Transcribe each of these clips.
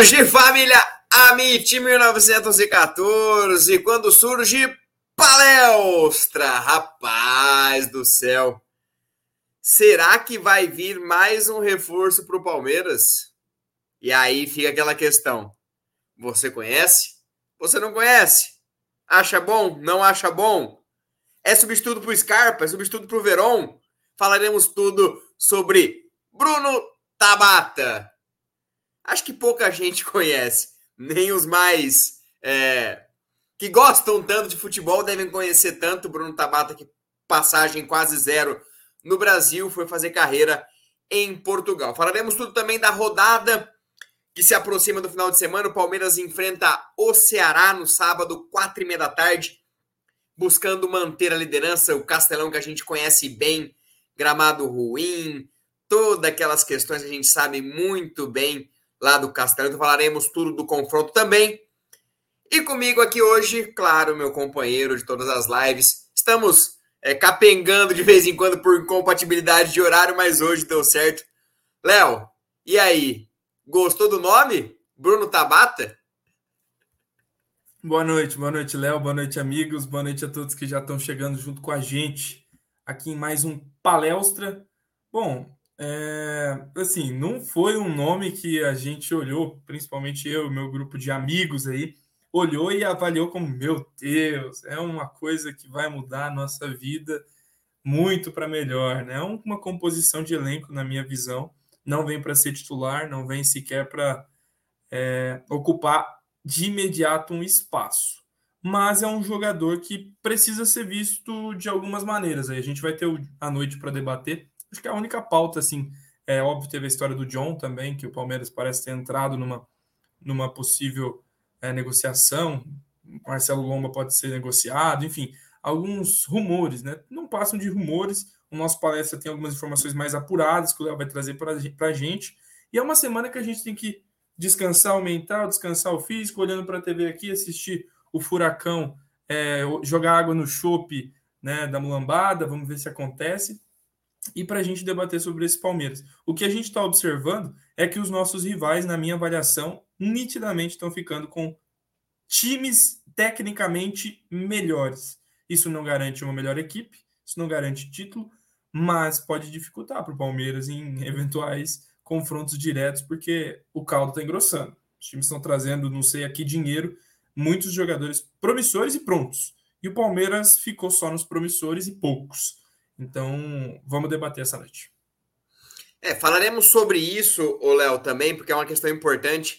surge, família Amit 1914, quando surge palestra, rapaz do céu. Será que vai vir mais um reforço para o Palmeiras? E aí fica aquela questão: você conhece? Você não conhece? Acha bom? Não acha bom? É substituto para o Scarpa? É substituto para o Veron? Falaremos tudo sobre Bruno Tabata acho que pouca gente conhece. Nem os mais é, que gostam tanto de futebol devem conhecer tanto Bruno Tabata, que passagem quase zero no Brasil, foi fazer carreira em Portugal. Falaremos tudo também da rodada que se aproxima do final de semana. O Palmeiras enfrenta o Ceará no sábado, quatro e meia da tarde, buscando manter a liderança. O Castelão que a gente conhece bem, gramado ruim, todas aquelas questões que a gente sabe muito bem lá do Castelo. Então falaremos tudo do confronto também. E comigo aqui hoje, claro, meu companheiro de todas as lives. Estamos é, capengando de vez em quando por incompatibilidade de horário, mas hoje deu certo. Léo, e aí? Gostou do nome? Bruno Tabata? Boa noite, boa noite, Léo, boa noite, amigos, boa noite a todos que já estão chegando junto com a gente aqui em mais um palestra. Bom, é, assim, não foi um nome que a gente olhou, principalmente eu, meu grupo de amigos aí, olhou e avaliou como, meu Deus, é uma coisa que vai mudar a nossa vida muito para melhor, né? É uma composição de elenco, na minha visão, não vem para ser titular, não vem sequer para é, ocupar de imediato um espaço. Mas é um jogador que precisa ser visto de algumas maneiras. Aí a gente vai ter a noite para debater Acho que é a única pauta, assim, é óbvio, teve a história do John também, que o Palmeiras parece ter entrado numa, numa possível é, negociação. Marcelo Lomba pode ser negociado, enfim, alguns rumores, né? Não passam de rumores. O nosso palestra tem algumas informações mais apuradas que o Léo vai trazer para a gente. E é uma semana que a gente tem que descansar o mental, descansar o físico, olhando para a TV aqui, assistir o Furacão é, jogar água no chope né, da mulambada, vamos ver se acontece e para a gente debater sobre esse Palmeiras. O que a gente está observando é que os nossos rivais, na minha avaliação, nitidamente estão ficando com times tecnicamente melhores. Isso não garante uma melhor equipe, isso não garante título, mas pode dificultar para o Palmeiras em eventuais confrontos diretos, porque o caldo está engrossando. Os times estão trazendo, não sei aqui, dinheiro, muitos jogadores promissores e prontos. E o Palmeiras ficou só nos promissores e poucos. Então, vamos debater essa noite. É, falaremos sobre isso, o Léo, também, porque é uma questão importante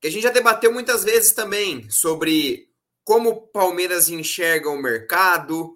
que a gente já debateu muitas vezes também sobre como o Palmeiras enxerga o mercado,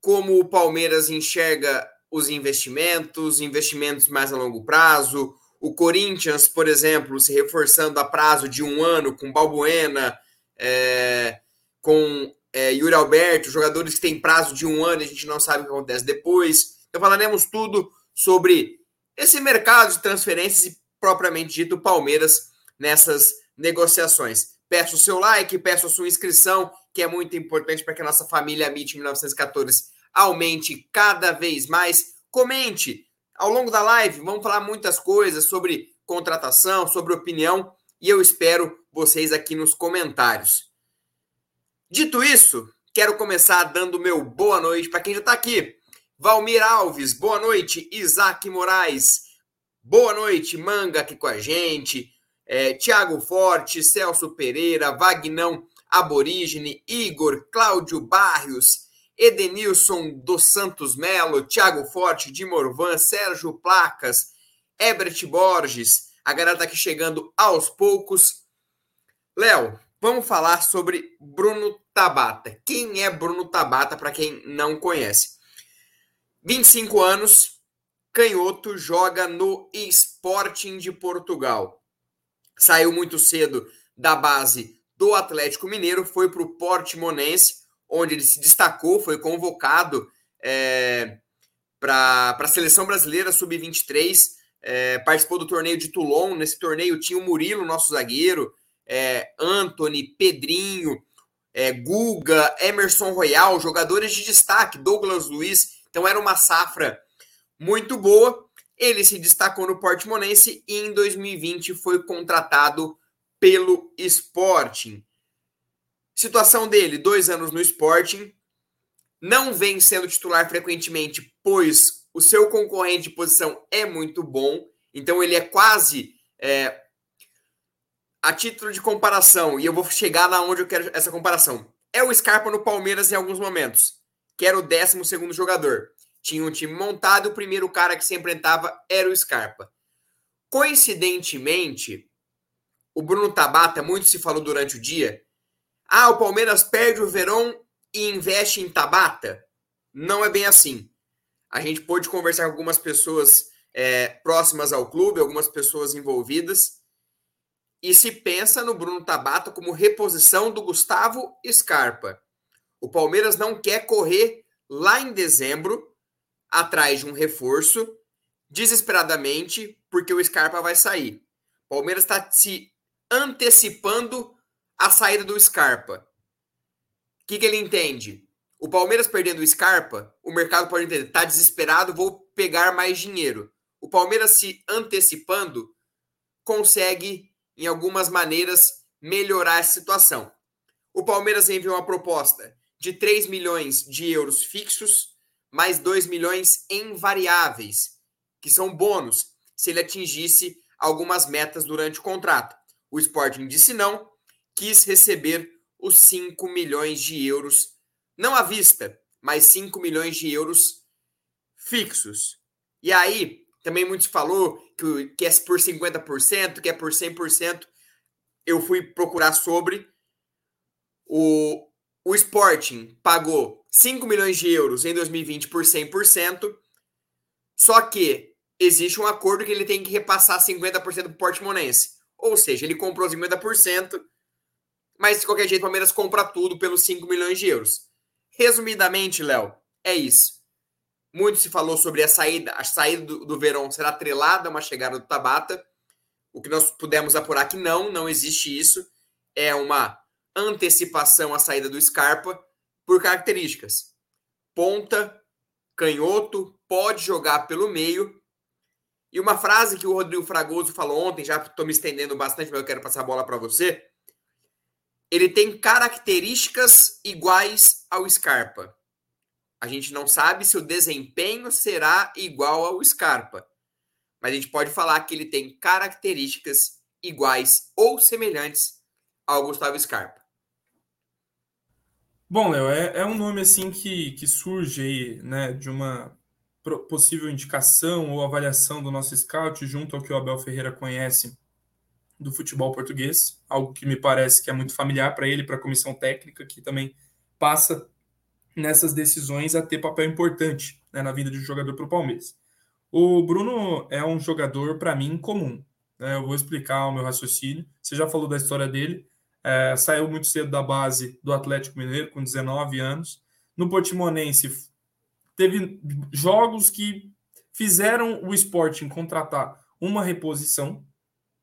como o Palmeiras enxerga os investimentos, investimentos mais a longo prazo. O Corinthians, por exemplo, se reforçando a prazo de um ano com Balbuena, é, com é, Yuri Alberto, jogadores que têm prazo de um ano, a gente não sabe o que acontece depois. Então falaremos tudo sobre esse mercado de transferências e propriamente dito Palmeiras nessas negociações. Peço o seu like, peço a sua inscrição, que é muito importante para que a nossa família MIT 1914 aumente cada vez mais. Comente ao longo da live, vamos falar muitas coisas sobre contratação, sobre opinião, e eu espero vocês aqui nos comentários. Dito isso, quero começar dando meu boa noite para quem já está aqui. Valmir Alves, boa noite. Isaac Moraes, boa noite. Manga aqui com a gente. É, Tiago Forte, Celso Pereira, Vagnão Aborígene, Igor, Cláudio Barrios, Edenilson dos Santos Melo, Tiago Forte, de Morvan, Sérgio Placas, Ebert Borges. A galera tá aqui chegando aos poucos. Léo, vamos falar sobre Bruno Tabata. Quem é Bruno Tabata, para quem não conhece? 25 anos, canhoto, joga no Sporting de Portugal. Saiu muito cedo da base do Atlético Mineiro, foi para o Portimonense, onde ele se destacou, foi convocado é, para a seleção brasileira sub-23, é, participou do torneio de Toulon. Nesse torneio tinha o Murilo, nosso zagueiro, é, Anthony, Pedrinho, é, Guga, Emerson Royal, jogadores de destaque, Douglas Luiz. Então era uma safra muito boa. Ele se destacou no Portimonense e em 2020 foi contratado pelo Sporting. Situação dele: dois anos no Sporting, não vem sendo titular frequentemente, pois o seu concorrente de posição é muito bom, então ele é quase é, a título de comparação, e eu vou chegar lá onde eu quero essa comparação. É o Scarpa no Palmeiras em alguns momentos, que era o 12 jogador. Tinha um time montado, o primeiro cara que se enfrentava era o Scarpa. Coincidentemente, o Bruno Tabata, muito se falou durante o dia. Ah, o Palmeiras perde o Verón e investe em Tabata? Não é bem assim. A gente pôde conversar com algumas pessoas é, próximas ao clube, algumas pessoas envolvidas, e se pensa no Bruno Tabata como reposição do Gustavo Scarpa. O Palmeiras não quer correr lá em dezembro atrás de um reforço desesperadamente porque o Scarpa vai sair. O Palmeiras está se antecipando a saída do Scarpa. O que, que ele entende? O Palmeiras perdendo o Scarpa, o mercado pode entender, está desesperado, vou pegar mais dinheiro. O Palmeiras se antecipando consegue, em algumas maneiras, melhorar a situação. O Palmeiras enviou uma proposta de 3 milhões de euros fixos, mais 2 milhões em variáveis, que são bônus, se ele atingisse algumas metas durante o contrato. O Sporting disse não, quis receber os 5 milhões de euros, não à vista, mas 5 milhões de euros fixos. E aí, também muitos falou que, que é por 50%, que é por 100%. Eu fui procurar sobre. O, o Sporting pagou 5 milhões de euros em 2020 por 100%. Só que existe um acordo que ele tem que repassar 50% para o Portimonense. Ou seja, ele comprou 50%, mas de qualquer jeito o Palmeiras compra tudo pelos 5 milhões de euros. Resumidamente, Léo, é isso. Muito se falou sobre a saída, a saída do, do Verón será atrelada a uma chegada do Tabata. O que nós pudemos apurar que não, não existe isso. É uma antecipação à saída do Scarpa por características. Ponta, canhoto, pode jogar pelo meio. E uma frase que o Rodrigo Fragoso falou ontem, já estou me estendendo bastante, mas eu quero passar a bola para você. Ele tem características iguais ao Scarpa. A gente não sabe se o desempenho será igual ao Scarpa, mas a gente pode falar que ele tem características iguais ou semelhantes ao Gustavo Scarpa. Bom, Léo, é, é, um nome assim que, que surge aí, né, de uma possível indicação ou avaliação do nosso scout junto ao que o Abel Ferreira conhece do futebol português, algo que me parece que é muito familiar para ele, para a comissão técnica, que também passa nessas decisões a ter papel importante né, na vida de um jogador para o Palmeiras. O Bruno é um jogador, para mim, comum. Né? Eu vou explicar o meu raciocínio. Você já falou da história dele. É, saiu muito cedo da base do Atlético Mineiro, com 19 anos. No Portimonense, teve jogos que fizeram o Sporting contratar uma reposição,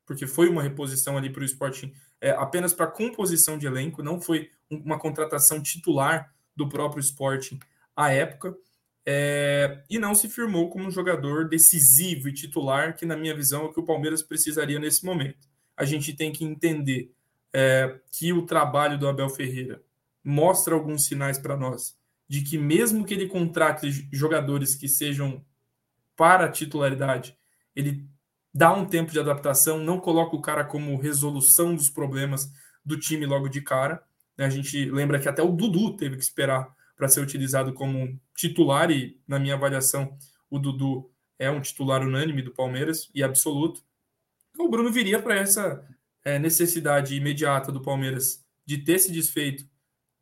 porque foi uma reposição ali para o Sporting é, apenas para composição de elenco, não foi uma contratação titular do próprio Sporting à época, é, e não se firmou como um jogador decisivo e titular, que, na minha visão, é o que o Palmeiras precisaria nesse momento. A gente tem que entender é, que o trabalho do Abel Ferreira mostra alguns sinais para nós de que, mesmo que ele contrate jogadores que sejam para a titularidade, ele dá um tempo de adaptação, não coloca o cara como resolução dos problemas do time logo de cara. A gente lembra que até o Dudu teve que esperar para ser utilizado como titular, e na minha avaliação, o Dudu é um titular unânime do Palmeiras e absoluto. Então, o Bruno viria para essa é, necessidade imediata do Palmeiras de ter se desfeito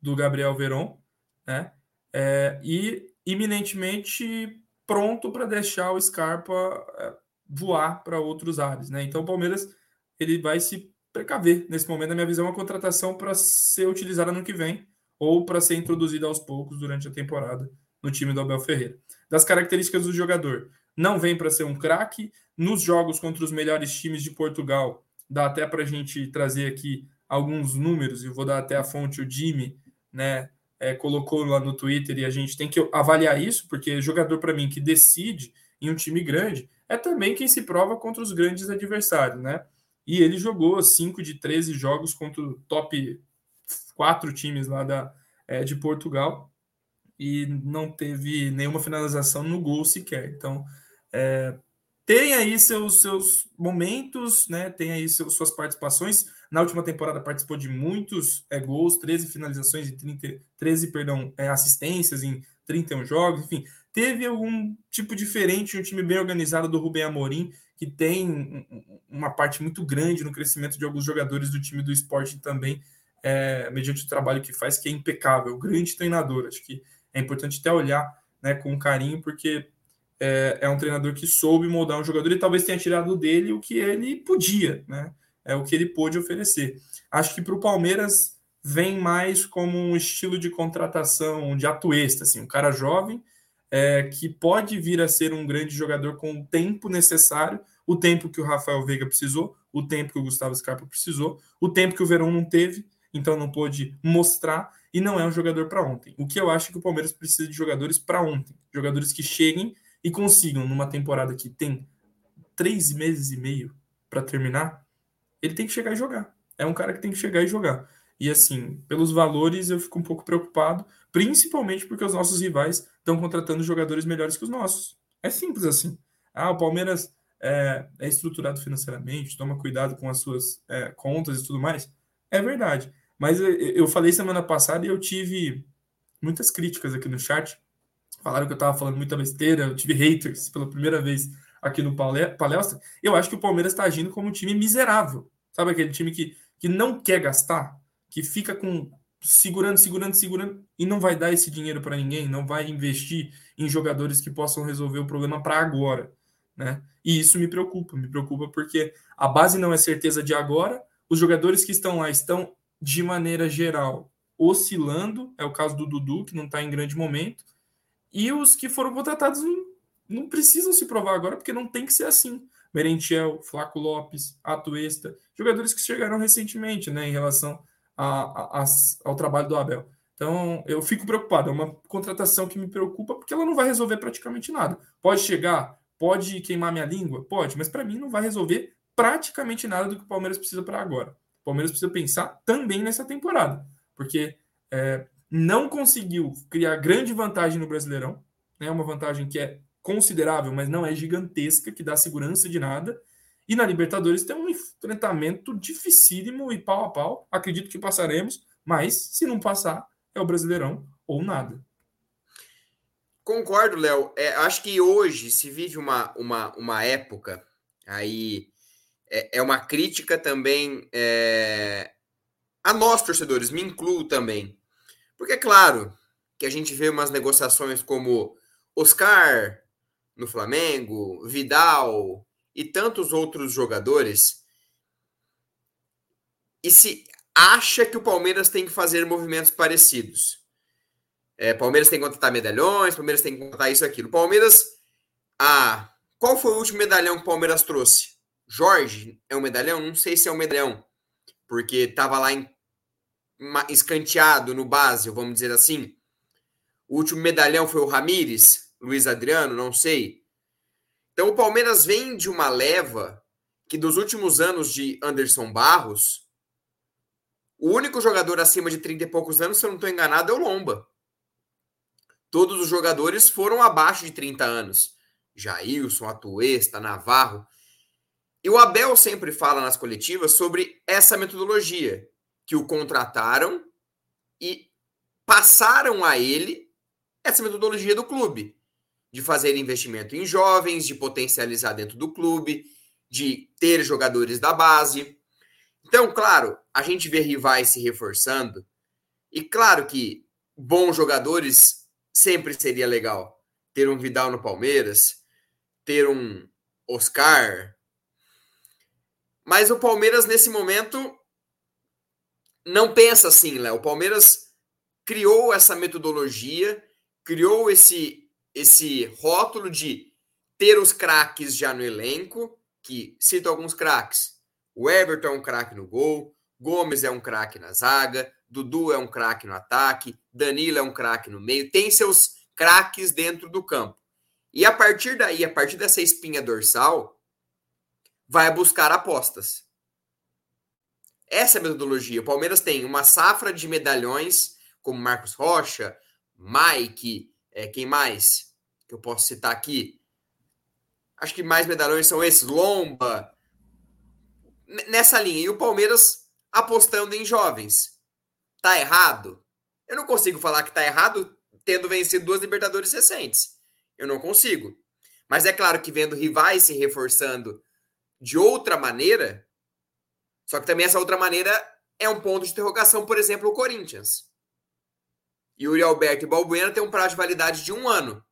do Gabriel Veron, né? É, e iminentemente pronto para deixar o Scarpa é, voar para outros ares, né? Então o Palmeiras ele vai se precaver nesse momento, na minha visão, é uma contratação para ser utilizada no que vem ou para ser introduzida aos poucos durante a temporada no time do Abel Ferreira. Das características do jogador, não vem para ser um craque. Nos jogos contra os melhores times de Portugal, dá até para a gente trazer aqui alguns números, e vou dar até a fonte, o Jimmy, né? É, colocou lá no Twitter e a gente tem que avaliar isso, porque jogador para mim que decide em um time grande, é também quem se prova contra os grandes adversários, né? E ele jogou 5 de 13 jogos contra o top 4 times lá da, é, de Portugal e não teve nenhuma finalização no gol sequer. Então, é, tem aí seus, seus momentos, né? Tem aí seus, suas participações. Na última temporada participou de muitos é, gols, 13 finalizações e 30, 13 perdão, é, assistências em 31 jogos, enfim. Teve algum tipo diferente, um time bem organizado do Rubem Amorim, que tem uma parte muito grande no crescimento de alguns jogadores do time do esporte também, é, mediante o trabalho que faz, que é impecável. Grande treinador. Acho que é importante até olhar né, com carinho, porque é, é, um treinador que soube moldar um jogador e talvez tenha tirado dele o que ele podia, né? É o que ele pôde oferecer. Acho que para o Palmeiras vem mais como um estilo de contratação de atuesta, assim, um cara jovem é, que pode vir a ser um grande jogador com o tempo necessário, o tempo que o Rafael Veiga precisou, o tempo que o Gustavo Scarpa precisou, o tempo que o Verão não teve, então não pôde mostrar e não é um jogador para ontem. O que eu acho que o Palmeiras precisa de jogadores para ontem, jogadores que cheguem e consigam, numa temporada que tem três meses e meio para terminar, ele tem que chegar e jogar. É um cara que tem que chegar e jogar. E assim, pelos valores, eu fico um pouco preocupado, principalmente porque os nossos rivais estão contratando jogadores melhores que os nossos. É simples assim. Ah, o Palmeiras é, é estruturado financeiramente, toma cuidado com as suas é, contas e tudo mais. É verdade. Mas eu, falei semana passada e eu tive muitas críticas aqui no chat falaram que eu estava falando muita besteira, eu tive haters pela primeira vez aqui no Palestra. Eu acho que o Palmeiras está agindo como um time miserável. Sabe aquele time que, que não quer gastar, que fica com segurando, segurando, segurando e não vai dar esse dinheiro para ninguém, não vai investir em jogadores que possam resolver o problema para agora, né? E isso me preocupa, me preocupa porque a base não é certeza de agora, os jogadores que estão lá estão de maneira geral oscilando, é o caso do Dudu, que não está em grande momento, e os que foram contratados não, não precisam se provar agora, porque não tem que ser assim. Merentiel, Flaco Lopes, Atuesta, jogadores que chegaram recentemente né, em relação a, a, ao trabalho do Abel. Então, eu fico preocupado. É uma contratação que me preocupa porque ela não vai resolver praticamente nada. Pode chegar, pode queimar minha língua? Pode, mas para mim não vai resolver praticamente nada do que o Palmeiras precisa para agora. O Palmeiras precisa pensar também nessa temporada, porque é, não conseguiu criar grande vantagem no Brasileirão, né? Uma vantagem que é considerável, mas não é gigantesca, que dá segurança de nada. E na Libertadores tem um enfrentamento dificílimo e pau a pau. Acredito que passaremos, mas se não passar, é o Brasileirão ou nada. Concordo, Léo. É, acho que hoje se vive uma, uma, uma época aí. É, é uma crítica também é, a nós, torcedores, me incluo também. Porque é claro que a gente vê umas negociações como Oscar no Flamengo, Vidal e tantos outros jogadores. E se acha que o Palmeiras tem que fazer movimentos parecidos. É, Palmeiras tem que contratar medalhões, Palmeiras tem que contratar isso aquilo. Palmeiras. Ah, qual foi o último medalhão que o Palmeiras trouxe? Jorge é um medalhão? Não sei se é um medalhão, porque estava lá em escanteado no base, vamos dizer assim. O último medalhão foi o Ramires, Luiz Adriano, não sei. Então o Palmeiras vem de uma leva que dos últimos anos de Anderson Barros, o único jogador acima de 30 e poucos anos, se eu não estou enganado, é o Lomba. Todos os jogadores foram abaixo de 30 anos. Jailson, Atuesta, Navarro. E o Abel sempre fala nas coletivas sobre essa metodologia que o contrataram e passaram a ele essa metodologia do clube, de fazer investimento em jovens, de potencializar dentro do clube, de ter jogadores da base. Então, claro, a gente vê rivais se reforçando, e claro que bons jogadores sempre seria legal. Ter um Vidal no Palmeiras, ter um Oscar. Mas o Palmeiras, nesse momento, não pensa assim, Léo. O Palmeiras criou essa metodologia, criou esse esse rótulo de ter os craques já no elenco, que cito alguns craques. O Everton é um craque no gol, Gomes é um craque na zaga, Dudu é um craque no ataque, Danilo é um craque no meio, tem seus craques dentro do campo. E a partir daí, a partir dessa espinha dorsal, vai buscar apostas. Essa é a metodologia. O Palmeiras tem uma safra de medalhões, como Marcos Rocha, Mike, é, quem mais que eu posso citar aqui? Acho que mais medalhões são esses, Lomba, nessa linha. E o Palmeiras apostando em jovens. Tá errado? Eu não consigo falar que tá errado tendo vencido duas Libertadores recentes. Eu não consigo. Mas é claro que vendo rivais se reforçando de outra maneira, só que também essa outra maneira é um ponto de interrogação, por exemplo, o Corinthians. Yuri Alberto e Balbuena têm um prazo de validade de um ano.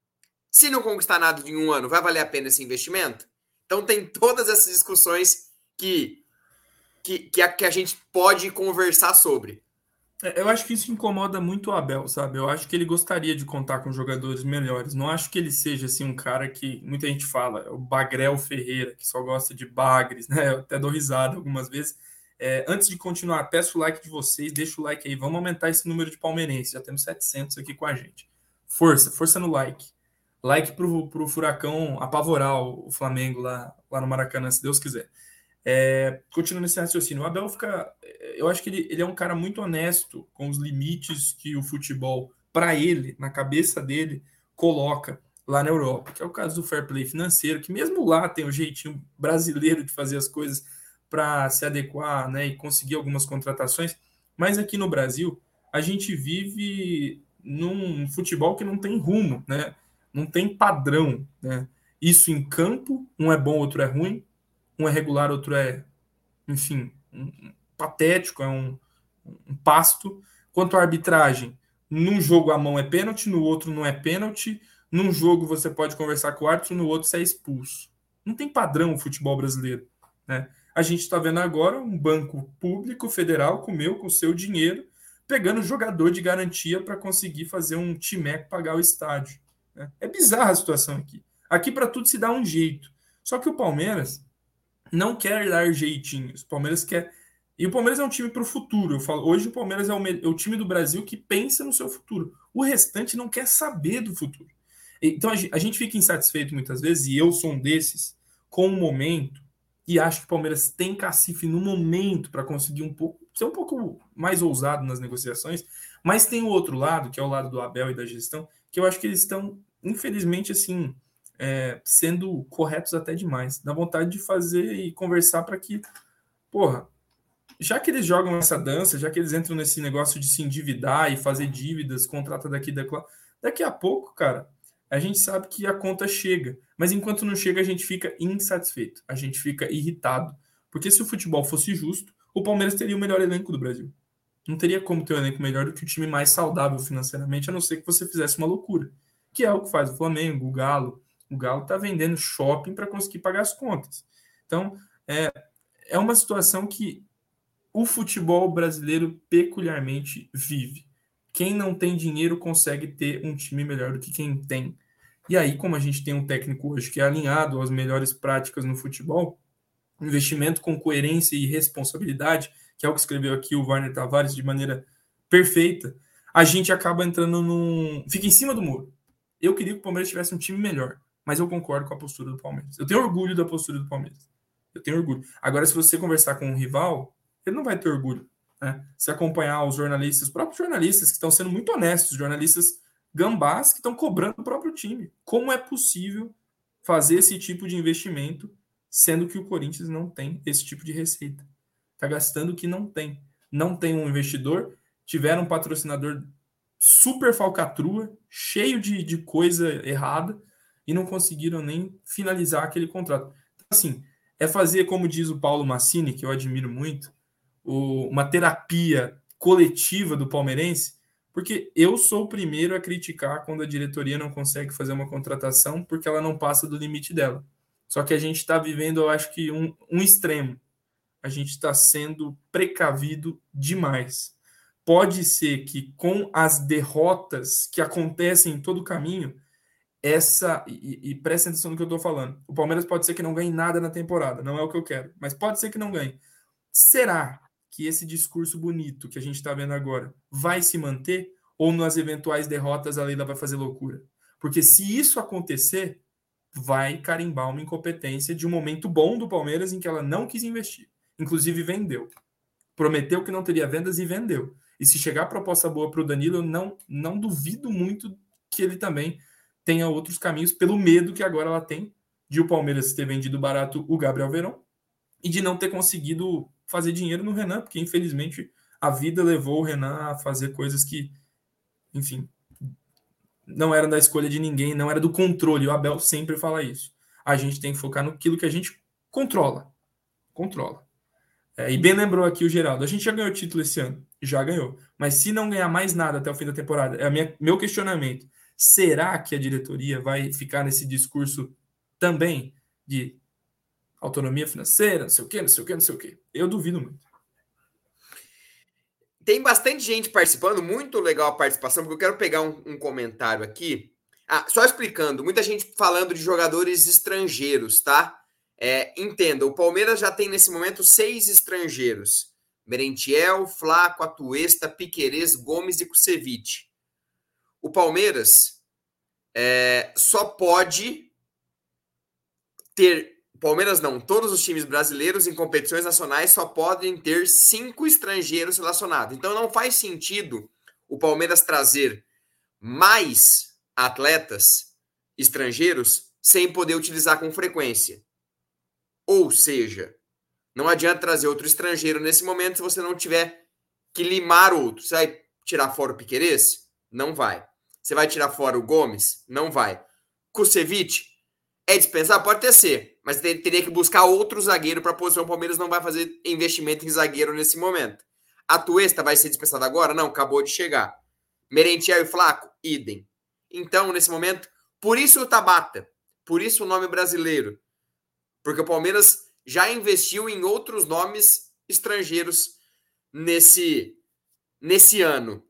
Se não conquistar nada em um ano, vai valer a pena esse investimento? Então tem todas essas discussões que, que, que, a, que a gente pode conversar sobre. É, eu acho que isso incomoda muito o Abel, sabe? Eu acho que ele gostaria de contar com jogadores melhores. Não acho que ele seja assim um cara que muita gente fala, o Bagrel Ferreira, que só gosta de bagres, né? Eu até dou risada algumas vezes. É, antes de continuar, peço o like de vocês, deixa o like aí. Vamos aumentar esse número de palmeirenses. Já temos 700 aqui com a gente. Força, força no like. Like pro, pro Furacão apavorar o Flamengo lá, lá no Maracanã, se Deus quiser. É, continuando esse raciocínio, o Abel fica. Eu acho que ele, ele é um cara muito honesto com os limites que o futebol, para ele, na cabeça dele, coloca lá na Europa, que é o caso do fair play financeiro, que mesmo lá tem o um jeitinho brasileiro de fazer as coisas para se adequar né, e conseguir algumas contratações, mas aqui no Brasil a gente vive num futebol que não tem rumo, né? não tem padrão. Né? Isso em campo, um é bom, outro é ruim, um é regular, outro é, enfim, um, patético, é um, um pasto. Quanto à arbitragem, num jogo a mão é pênalti, no outro não é pênalti. Num jogo você pode conversar com o árbitro, no outro você é expulso. Não tem padrão o futebol brasileiro. Né? A gente está vendo agora um banco público federal com meu, com seu dinheiro, pegando jogador de garantia para conseguir fazer um timeco pagar o estádio. Né? É bizarra a situação aqui. Aqui para tudo se dá um jeito. Só que o Palmeiras não quer dar jeitinhos. O Palmeiras quer. E o Palmeiras é um time para o futuro. Eu falo, hoje o Palmeiras é o, é o, time do Brasil que pensa no seu futuro. O restante não quer saber do futuro. Então a gente fica insatisfeito muitas vezes, e eu sou um desses, com o momento, e acho que o Palmeiras tem cacife no momento para conseguir um pouco, ser um pouco mais ousado nas negociações, mas tem o outro lado, que é o lado do Abel e da gestão, que eu acho que eles estão, infelizmente, assim, é, sendo corretos até demais. Dá vontade de fazer e conversar para que, porra, já que eles jogam essa dança, já que eles entram nesse negócio de se endividar e fazer dívidas, contrata daqui daqui, daqui a pouco, cara, a gente sabe que a conta chega. Mas enquanto não chega, a gente fica insatisfeito, a gente fica irritado. Porque se o futebol fosse justo, o Palmeiras teria o melhor elenco do Brasil. Não teria como ter um elenco melhor do que o time mais saudável financeiramente, a não ser que você fizesse uma loucura. Que é o que faz o Flamengo, o Galo, o Galo está vendendo shopping para conseguir pagar as contas. Então, é, é uma situação que o futebol brasileiro peculiarmente vive. Quem não tem dinheiro consegue ter um time melhor do que quem tem. E aí, como a gente tem um técnico hoje que é alinhado às melhores práticas no futebol, investimento com coerência e responsabilidade, que é o que escreveu aqui o Warner Tavares de maneira perfeita, a gente acaba entrando num. fica em cima do muro. Eu queria que o Palmeiras tivesse um time melhor mas eu concordo com a postura do Palmeiras. Eu tenho orgulho da postura do Palmeiras. Eu tenho orgulho. Agora, se você conversar com um rival, ele não vai ter orgulho. Né? Se acompanhar os jornalistas, os próprios jornalistas que estão sendo muito honestos, jornalistas gambás que estão cobrando o próprio time. Como é possível fazer esse tipo de investimento, sendo que o Corinthians não tem esse tipo de receita? Está gastando o que não tem. Não tem um investidor, tiveram um patrocinador super falcatrua, cheio de, de coisa errada, e não conseguiram nem finalizar aquele contrato. Então, assim, é fazer, como diz o Paulo Massini, que eu admiro muito, o, uma terapia coletiva do palmeirense, porque eu sou o primeiro a criticar quando a diretoria não consegue fazer uma contratação porque ela não passa do limite dela. Só que a gente está vivendo, eu acho que, um, um extremo. A gente está sendo precavido demais. Pode ser que com as derrotas que acontecem em todo o caminho, essa. E, e prestem atenção no que eu estou falando. O Palmeiras pode ser que não ganhe nada na temporada, não é o que eu quero, mas pode ser que não ganhe. Será que esse discurso bonito que a gente está vendo agora vai se manter? Ou nas eventuais derrotas a Leila vai fazer loucura? Porque se isso acontecer, vai carimbar uma incompetência de um momento bom do Palmeiras em que ela não quis investir. Inclusive vendeu. Prometeu que não teria vendas e vendeu. E se chegar proposta boa para o Danilo, eu não, não duvido muito que ele também tenha outros caminhos, pelo medo que agora ela tem de o Palmeiras ter vendido barato o Gabriel Verão e de não ter conseguido fazer dinheiro no Renan, porque infelizmente a vida levou o Renan a fazer coisas que, enfim, não eram da escolha de ninguém, não era do controle. O Abel sempre fala isso. A gente tem que focar naquilo que a gente controla. Controla. É, e bem lembrou aqui o Geraldo. A gente já ganhou o título esse ano. Já ganhou. Mas se não ganhar mais nada até o fim da temporada, é minha, meu questionamento. Será que a diretoria vai ficar nesse discurso também de autonomia financeira, não sei o quê, não sei o quê, não sei o quê? Eu duvido muito. Tem bastante gente participando, muito legal a participação, porque eu quero pegar um, um comentário aqui. Ah, só explicando, muita gente falando de jogadores estrangeiros, tá? É, entenda, o Palmeiras já tem nesse momento seis estrangeiros: Merentiel, Flaco, Atuesta, Piquerez, Gomes e Kusevich. O Palmeiras é, só pode ter Palmeiras não, todos os times brasileiros em competições nacionais só podem ter cinco estrangeiros relacionados. Então não faz sentido o Palmeiras trazer mais atletas estrangeiros sem poder utilizar com frequência. Ou seja, não adianta trazer outro estrangeiro nesse momento se você não tiver que limar outro. Você vai tirar fora o Piquerez? Não vai. Você vai tirar fora o Gomes? Não vai. Kusevich? É dispensar? Pode ter ser, mas teria que buscar outro zagueiro para a posição. O Palmeiras não vai fazer investimento em zagueiro nesse momento. A Tuesta vai ser dispensada agora? Não, acabou de chegar. Merentiel e Flaco? Idem. Então, nesse momento, por isso o Tabata, por isso o nome brasileiro. Porque o Palmeiras já investiu em outros nomes estrangeiros nesse, nesse ano.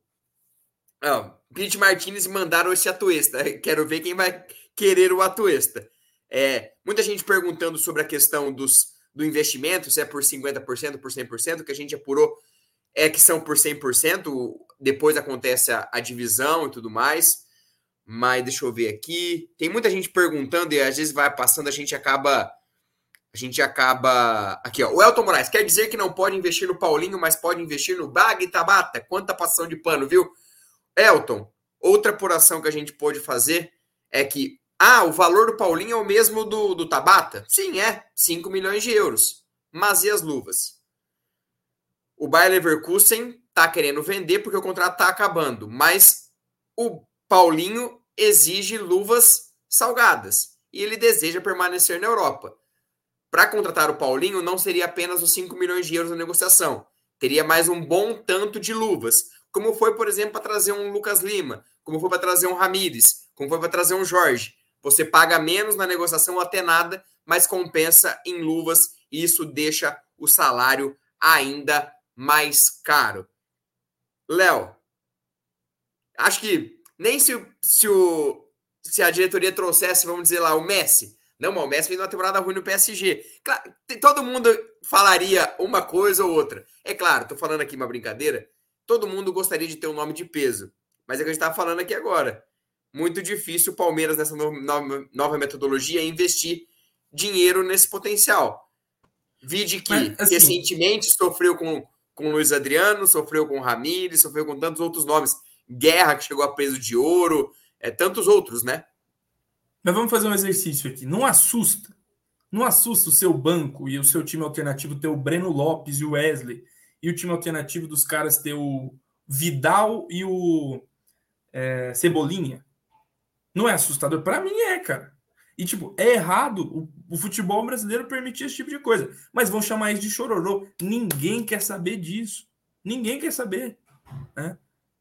Oh, Pete Martinez mandaram esse Atuesta. Quero ver quem vai querer o Atuesta. É, muita gente perguntando sobre a questão dos, do investimento, se é por 50%, por 100%, que a gente apurou é que são por 100%, depois acontece a, a divisão e tudo mais. Mas deixa eu ver aqui. Tem muita gente perguntando e às vezes vai passando, a gente acaba a gente acaba. Aqui, ó. O Elton Moraes quer dizer que não pode investir no Paulinho, mas pode investir no Bag Tabata. Quanta passão de pano, viu? Elton, outra apuração que a gente pode fazer é que ah, o valor do Paulinho é o mesmo do, do Tabata? Sim, é. 5 milhões de euros. Mas e as luvas? O Bayer Leverkusen tá querendo vender porque o contrato tá acabando, mas o Paulinho exige luvas salgadas e ele deseja permanecer na Europa. Para contratar o Paulinho, não seria apenas os 5 milhões de euros na negociação. Teria mais um bom tanto de luvas, como foi, por exemplo, para trazer um Lucas Lima, como foi para trazer um Ramires, como foi para trazer um Jorge. Você paga menos na negociação até nada, mas compensa em luvas e isso deixa o salário ainda mais caro. Léo, acho que nem se, se, o, se a diretoria trouxesse, vamos dizer lá, o Messi. Não, mas o Messi fez uma temporada ruim no PSG. Claro, todo mundo falaria uma coisa ou outra. É claro, tô falando aqui uma brincadeira. Todo mundo gostaria de ter um nome de peso. Mas é o que a gente tá falando aqui agora muito difícil o Palmeiras, nessa nova metodologia, investir dinheiro nesse potencial. Vide que Mas, assim, recentemente sofreu com, com o Luiz Adriano, sofreu com o Ramires, sofreu com tantos outros nomes. Guerra, que chegou a peso de ouro, é, tantos outros, né? Mas vamos fazer um exercício aqui. Não assusta. Não assusta o seu banco e o seu time alternativo ter o Breno Lopes e o Wesley, e o time alternativo dos caras ter o Vidal e o é, Cebolinha. Não é assustador? Para mim é, cara. E, tipo, é errado o, o, futebol brasileiro permitir esse tipo de coisa. Mas vão chamar isso de chororô. Ninguém quer saber disso. Ninguém quer saber. Né?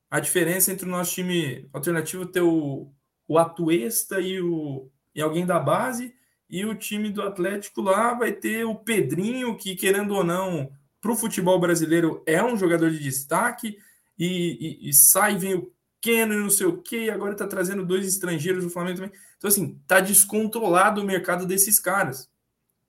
A diferença entre o nosso time alternativo ter o, o Atuesta e, o, e alguém da base, e o time do Atlético lá vai ter o Pedrinho, que, querendo ou não, para o futebol brasileiro é um jogador de destaque, e, e, e sai vem o Keno e não sei o quê, agora está trazendo dois estrangeiros do Flamengo também. Então, assim, tá descontrolado o mercado desses caras.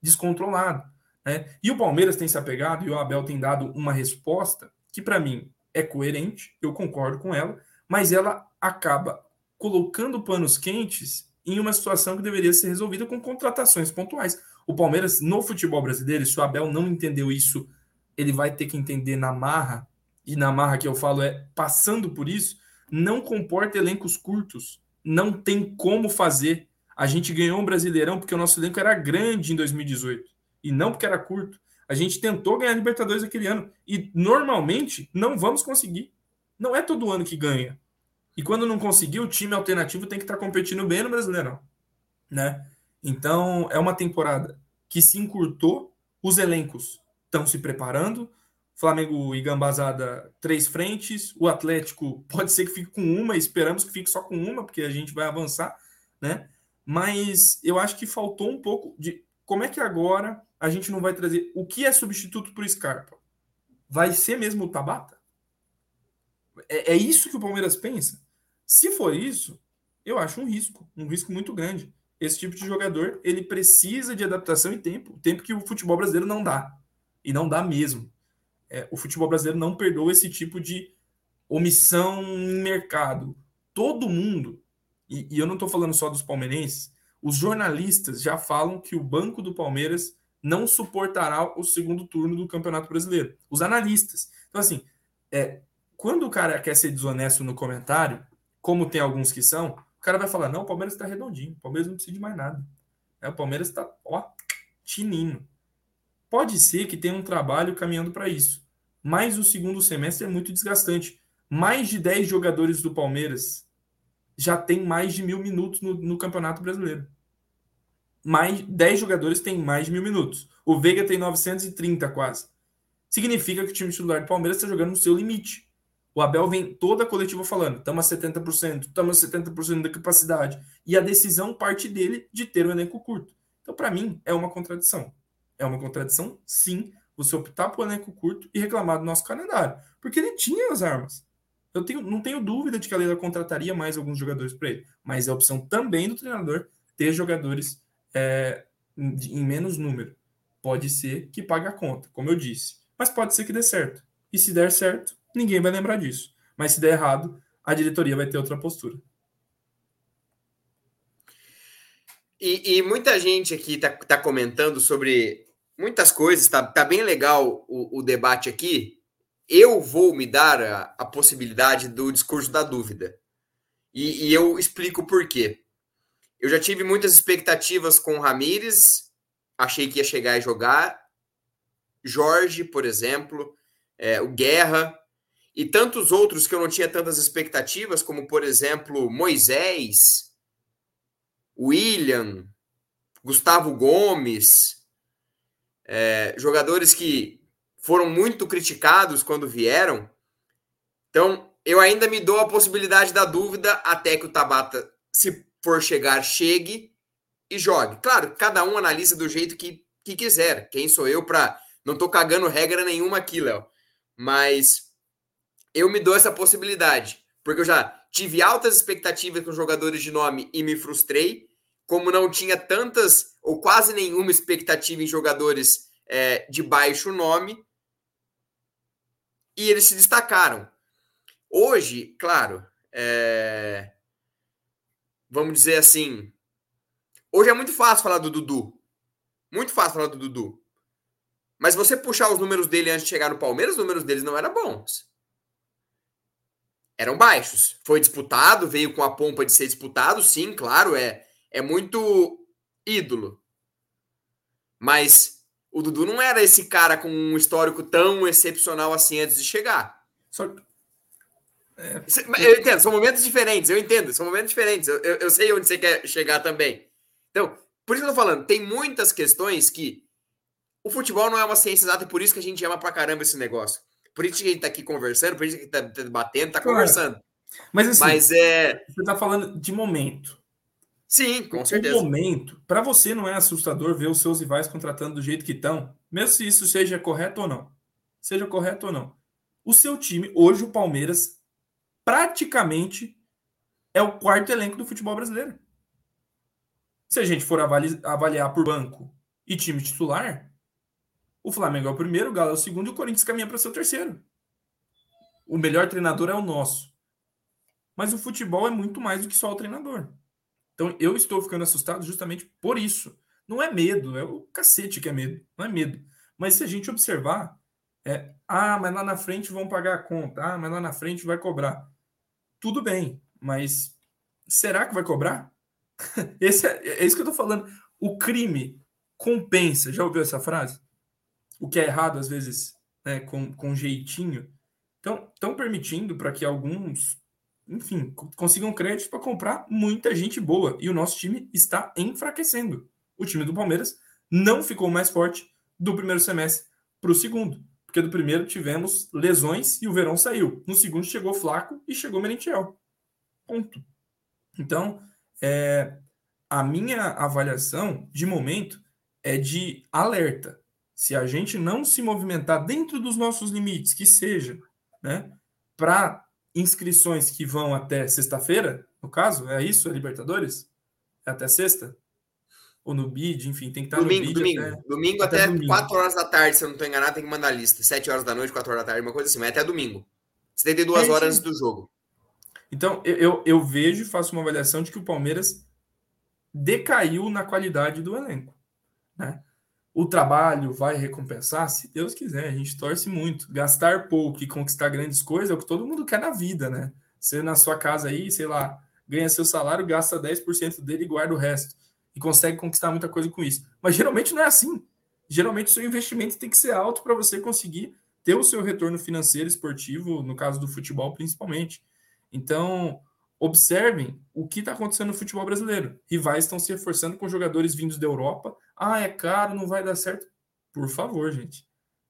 Descontrolado. Né? E o Palmeiras tem se apegado e o Abel tem dado uma resposta que, para mim, é coerente, eu concordo com ela, mas ela acaba colocando panos quentes em uma situação que deveria ser resolvida com contratações pontuais. O Palmeiras, no futebol brasileiro, se o Abel não entendeu isso, ele vai ter que entender na marra, e na marra que eu falo é passando por isso, não comporta elencos curtos. Não tem como fazer. A gente ganhou um Brasileirão porque o nosso elenco era grande em 2018 e não porque era curto. A gente tentou ganhar a Libertadores aquele ano e normalmente não vamos conseguir. Não é todo ano que ganha. E quando não conseguir, o time alternativo tem que estar competindo bem no Brasileirão, né? Então, é uma temporada que se encurtou, os elencos estão se preparando. Flamengo e Gambazada, três frentes. O Atlético pode ser que fique com uma, esperamos que fique só com uma, porque a gente vai avançar, né? Mas eu acho que faltou um pouco de como é que agora a gente não vai trazer o que é substituto para o Scarpa? Vai ser mesmo o Tabata? É, é isso que o Palmeiras pensa? Se for isso, eu acho um risco, um risco muito grande. Esse tipo de jogador, ele precisa de adaptação e tempo, tempo que o futebol brasileiro não dá. E não dá mesmo. É, o futebol brasileiro não perdoa esse tipo de omissão em mercado. Todo mundo, e, e eu não estou falando só dos palmeirenses, os jornalistas já falam que o banco do Palmeiras não suportará o segundo turno do Campeonato Brasileiro. Os analistas. Então, assim, é, quando o cara quer ser desonesto no comentário, como tem alguns que são, o cara vai falar: não, o Palmeiras está redondinho, o Palmeiras não precisa de mais nada. É, o Palmeiras está, ó, tininho. Pode ser que tenha um trabalho caminhando para isso, mas o segundo semestre é muito desgastante. Mais de 10 jogadores do Palmeiras já tem mais de mil minutos no, no Campeonato Brasileiro. Mais 10 jogadores têm mais de mil minutos. O Veiga tem 930 quase. Significa que o time titular do Palmeiras está jogando no seu limite. O Abel vem toda a coletiva falando: estamos a 70%, estamos a 70% da capacidade. E a decisão parte dele de ter um elenco curto. Então, para mim, é uma contradição. É uma contradição, sim, você optar por um elenco curto e reclamar do nosso calendário. Porque ele tinha as armas. Eu tenho, não tenho dúvida de que a Leila contrataria mais alguns jogadores para ele. Mas é opção também do treinador ter jogadores é, em menos número. Pode ser que pague a conta, como eu disse. Mas pode ser que dê certo. E se der certo, ninguém vai lembrar disso. Mas se der errado, a diretoria vai ter outra postura. E, e muita gente aqui está tá comentando sobre muitas coisas, tá, tá bem legal o, o debate aqui. Eu vou me dar a, a possibilidade do discurso da dúvida. E, e, eu explico por quê. Eu já tive muitas expectativas com o Ramires, achei que ia chegar e jogar. Jorge, por exemplo, é, o Guerra, e tantos outros que eu não tinha tantas expectativas, como por exemplo Moisés, William, Gustavo Gomes, é, jogadores que foram muito criticados quando vieram. Então, eu ainda me dou a possibilidade da dúvida até que o Tabata, se for chegar, chegue e jogue. Claro, cada um analisa do jeito que, que quiser. Quem sou eu para. Não estou cagando regra nenhuma aqui, Léo. Mas eu me dou essa possibilidade, porque eu já tive altas expectativas com jogadores de nome e me frustrei, como não tinha tantas ou quase nenhuma expectativa em jogadores é, de baixo nome, e eles se destacaram. Hoje, claro, é... vamos dizer assim, hoje é muito fácil falar do Dudu, muito fácil falar do Dudu. Mas você puxar os números dele antes de chegar no Palmeiras, os números deles não eram bons eram baixos. Foi disputado, veio com a pompa de ser disputado, sim, claro, é, é muito ídolo. Mas o Dudu não era esse cara com um histórico tão excepcional assim antes de chegar. Só... É... Eu entendo, são momentos diferentes, eu entendo, são momentos diferentes. Eu, eu, eu, sei onde você quer chegar também. Então, por isso que eu tô falando, tem muitas questões que o futebol não é uma ciência exata e por isso que a gente ama pra caramba esse negócio. Por isso que a gente tá aqui conversando, por isso que a gente tá, tá debatendo, tá claro. conversando. Mas assim, Mas, é... você tá falando de momento. Sim, com certeza. O momento, para você não é assustador ver os seus rivais contratando do jeito que estão, mesmo se isso seja correto ou não. Seja correto ou não. O seu time, hoje o Palmeiras, praticamente é o quarto elenco do futebol brasileiro. Se a gente for avaliar por banco e time titular, o Flamengo é o primeiro, o Galo é o segundo e o Corinthians caminha para ser o terceiro. O melhor treinador é o nosso. Mas o futebol é muito mais do que só o treinador. Então eu estou ficando assustado justamente por isso. Não é medo, é o cacete que é medo, não é medo. Mas se a gente observar, é, ah, mas lá na frente vão pagar a conta, ah, mas lá na frente vai cobrar. Tudo bem, mas será que vai cobrar? Esse é, é isso que eu estou falando. O crime compensa. Já ouviu essa frase? O que é errado, às vezes, né, com, com jeitinho. Então, estão permitindo para que alguns, enfim, consigam crédito para comprar muita gente boa. E o nosso time está enfraquecendo. O time do Palmeiras não ficou mais forte do primeiro semestre para o segundo. Porque do primeiro tivemos lesões e o Verão saiu. No segundo chegou Flaco e chegou Merentiel. Ponto. Então, é, a minha avaliação, de momento, é de alerta. Se a gente não se movimentar dentro dos nossos limites, que seja, né, para inscrições que vão até sexta-feira, no caso, é isso, é Libertadores? É até sexta? Ou no BID, enfim, tem que estar domingo, no BID domingo. Até, domingo até, até 4 horas da tarde, se eu não estou enganado, tem que mandar a lista. 7 horas da noite, 4 horas da tarde, uma coisa assim, mas é até domingo. 72 é, horas antes do jogo. Então, eu, eu, eu vejo e faço uma avaliação de que o Palmeiras decaiu na qualidade do elenco. Né? O trabalho vai recompensar? Se Deus quiser, a gente torce muito. Gastar pouco e conquistar grandes coisas é o que todo mundo quer na vida, né? Você na sua casa aí, sei lá, ganha seu salário, gasta 10% dele e guarda o resto. E consegue conquistar muita coisa com isso. Mas geralmente não é assim. Geralmente o seu investimento tem que ser alto para você conseguir ter o seu retorno financeiro, esportivo, no caso do futebol principalmente. Então, observem o que está acontecendo no futebol brasileiro. Rivais estão se reforçando com jogadores vindos da Europa. Ah, é caro, não vai dar certo. Por favor, gente.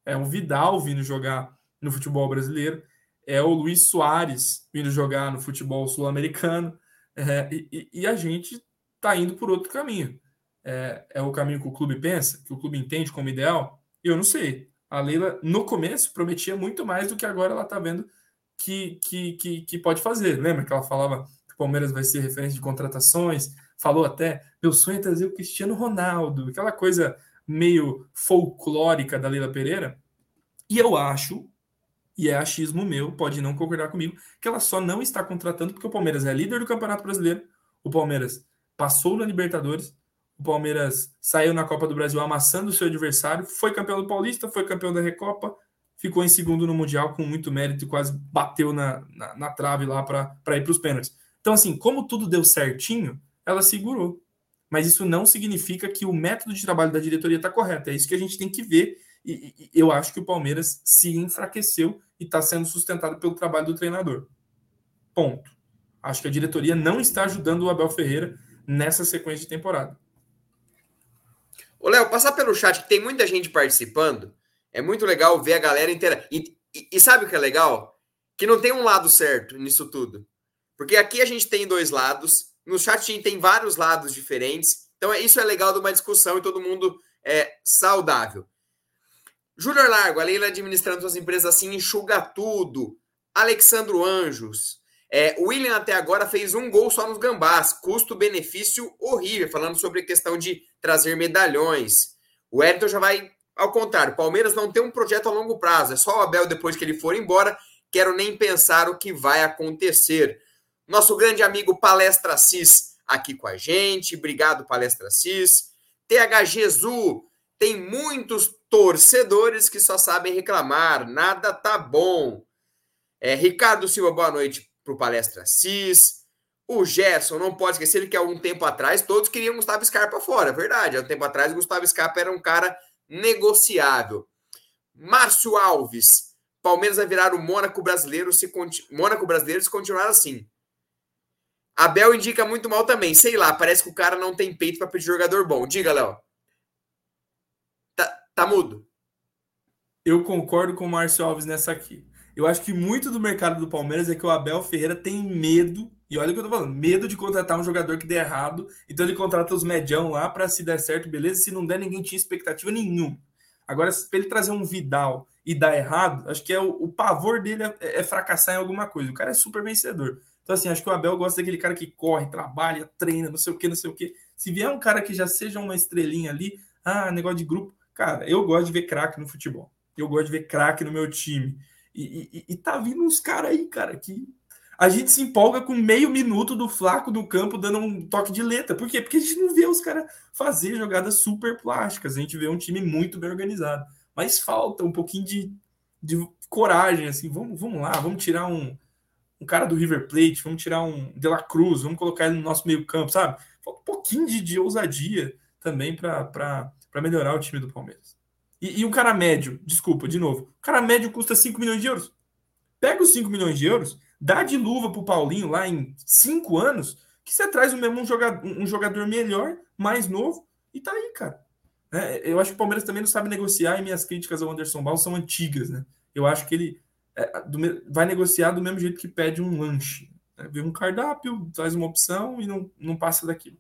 É o Vidal vindo jogar no futebol brasileiro. É o Luiz Soares vindo jogar no futebol sul-americano. É, e, e, a gente está indo por outro caminho. É, é o caminho que o clube pensa, que o clube entende como ideal? Eu não sei. A Leila, no começo, prometia muito mais do que agora ela está vendo que, que, que, que pode fazer. Lembra que ela falava que o Palmeiras vai ser referência de contratações? Falou até, meu sonho é trazer o Cristiano Ronaldo, aquela coisa meio folclórica da Leila Pereira. E eu acho, e é achismo meu, pode não concordar comigo, que ela só não está contratando porque o Palmeiras é líder do Campeonato Brasileiro, o Palmeiras passou na Libertadores, o Palmeiras saiu na Copa do Brasil amassando o seu adversário, foi campeão do Paulista, foi campeão da Recopa, ficou em segundo no Mundial com muito mérito e quase bateu na, na, na trave lá para ir para os pênaltis. Então, assim, como tudo deu certinho, ela segurou. Mas isso não significa que o método de trabalho da diretoria está correto. É isso que a gente tem que ver. E, e eu acho que o Palmeiras se enfraqueceu e está sendo sustentado pelo trabalho do treinador. Ponto. Acho que a diretoria não está ajudando o Abel Ferreira nessa sequência de temporada. Ô, Léo, passar pelo chat que tem muita gente participando. É muito legal ver a galera inteira. E, e, e, sabe o que é legal? Que não tem um lado certo nisso tudo. Porque aqui a gente tem dois lados, no chat tem vários lados diferentes. Então, é, isso é legal de uma discussão e todo mundo é saudável. Júnior Largo, a Leila administrando suas empresas assim, enxuga tudo. Alexandro Anjos. É, William até agora fez um gol só nos gambás. Custo-benefício horrível, falando sobre a questão de trazer medalhões. O Everton já vai ao contrário, Palmeiras não tem um projeto a longo prazo. É só o Abel depois que ele for embora. Quero nem pensar o que vai acontecer. Nosso grande amigo Palestra Cis aqui com a gente. Obrigado, Palestra Cis. TH Jesus. Tem muitos torcedores que só sabem reclamar. Nada tá bom. É, Ricardo Silva, boa noite para o Palestra Cis. O Gerson, não pode esquecer que há um tempo atrás todos queriam Gustavo Scarpa fora, verdade. Há um tempo atrás, Gustavo Scarpa era um cara negociável. Márcio Alves. Palmeiras vai virar o Mônaco brasileiro se Mônaco brasileiro se continuar assim. Abel indica muito mal também. Sei lá, parece que o cara não tem peito para pedir jogador bom. Diga, Léo. Tá, tá mudo. Eu concordo com o Márcio Alves nessa aqui. Eu acho que muito do mercado do Palmeiras é que o Abel Ferreira tem medo, e olha o que eu tô falando, medo de contratar um jogador que dê errado, então ele contrata os medião lá para se der certo, beleza, se não der, ninguém tinha expectativa nenhuma. Agora, para ele trazer um Vidal e dar errado, acho que é o, o pavor dele é, é, fracassar em alguma coisa. O cara é super vencedor. Então, assim, acho que o Abel gosta daquele cara que corre, trabalha, treina, não sei o que, não sei o que. Se vier um cara que já seja uma estrelinha ali, ah, negócio de grupo, cara, eu gosto de ver craque no futebol. Eu gosto de ver craque no meu time. E, e, e tá vindo uns caras aí, cara, que. a gente se empolga com meio minuto do Flaco do campo dando um toque de letra. Por quê? Porque a gente não vê os caras fazer jogadas super plásticas. A gente vê um time muito bem organizado. Mas falta um pouquinho de, de coragem, assim. Vamos, vamos lá, vamos tirar um, um cara do River Plate, vamos tirar um De La Cruz, vamos colocar ele no nosso meio campo, sabe? Falta um pouquinho de, de ousadia também para melhorar o time do Palmeiras. E, e um cara médio, desculpa, de novo, o cara médio custa 5 milhões de euros. Pega os 5 milhões de euros, dá de luva pro Paulinho lá em 5 anos, que você traz o mesmo um jogador, um jogador melhor, mais novo, e tá aí, cara. É, eu acho que o Palmeiras também não sabe negociar e minhas críticas ao Anderson Barros são antigas, né? Eu acho que ele do, vai negociar do mesmo jeito que pede um lanche. Né? Vê um cardápio, traz uma opção e não, não passa daquilo.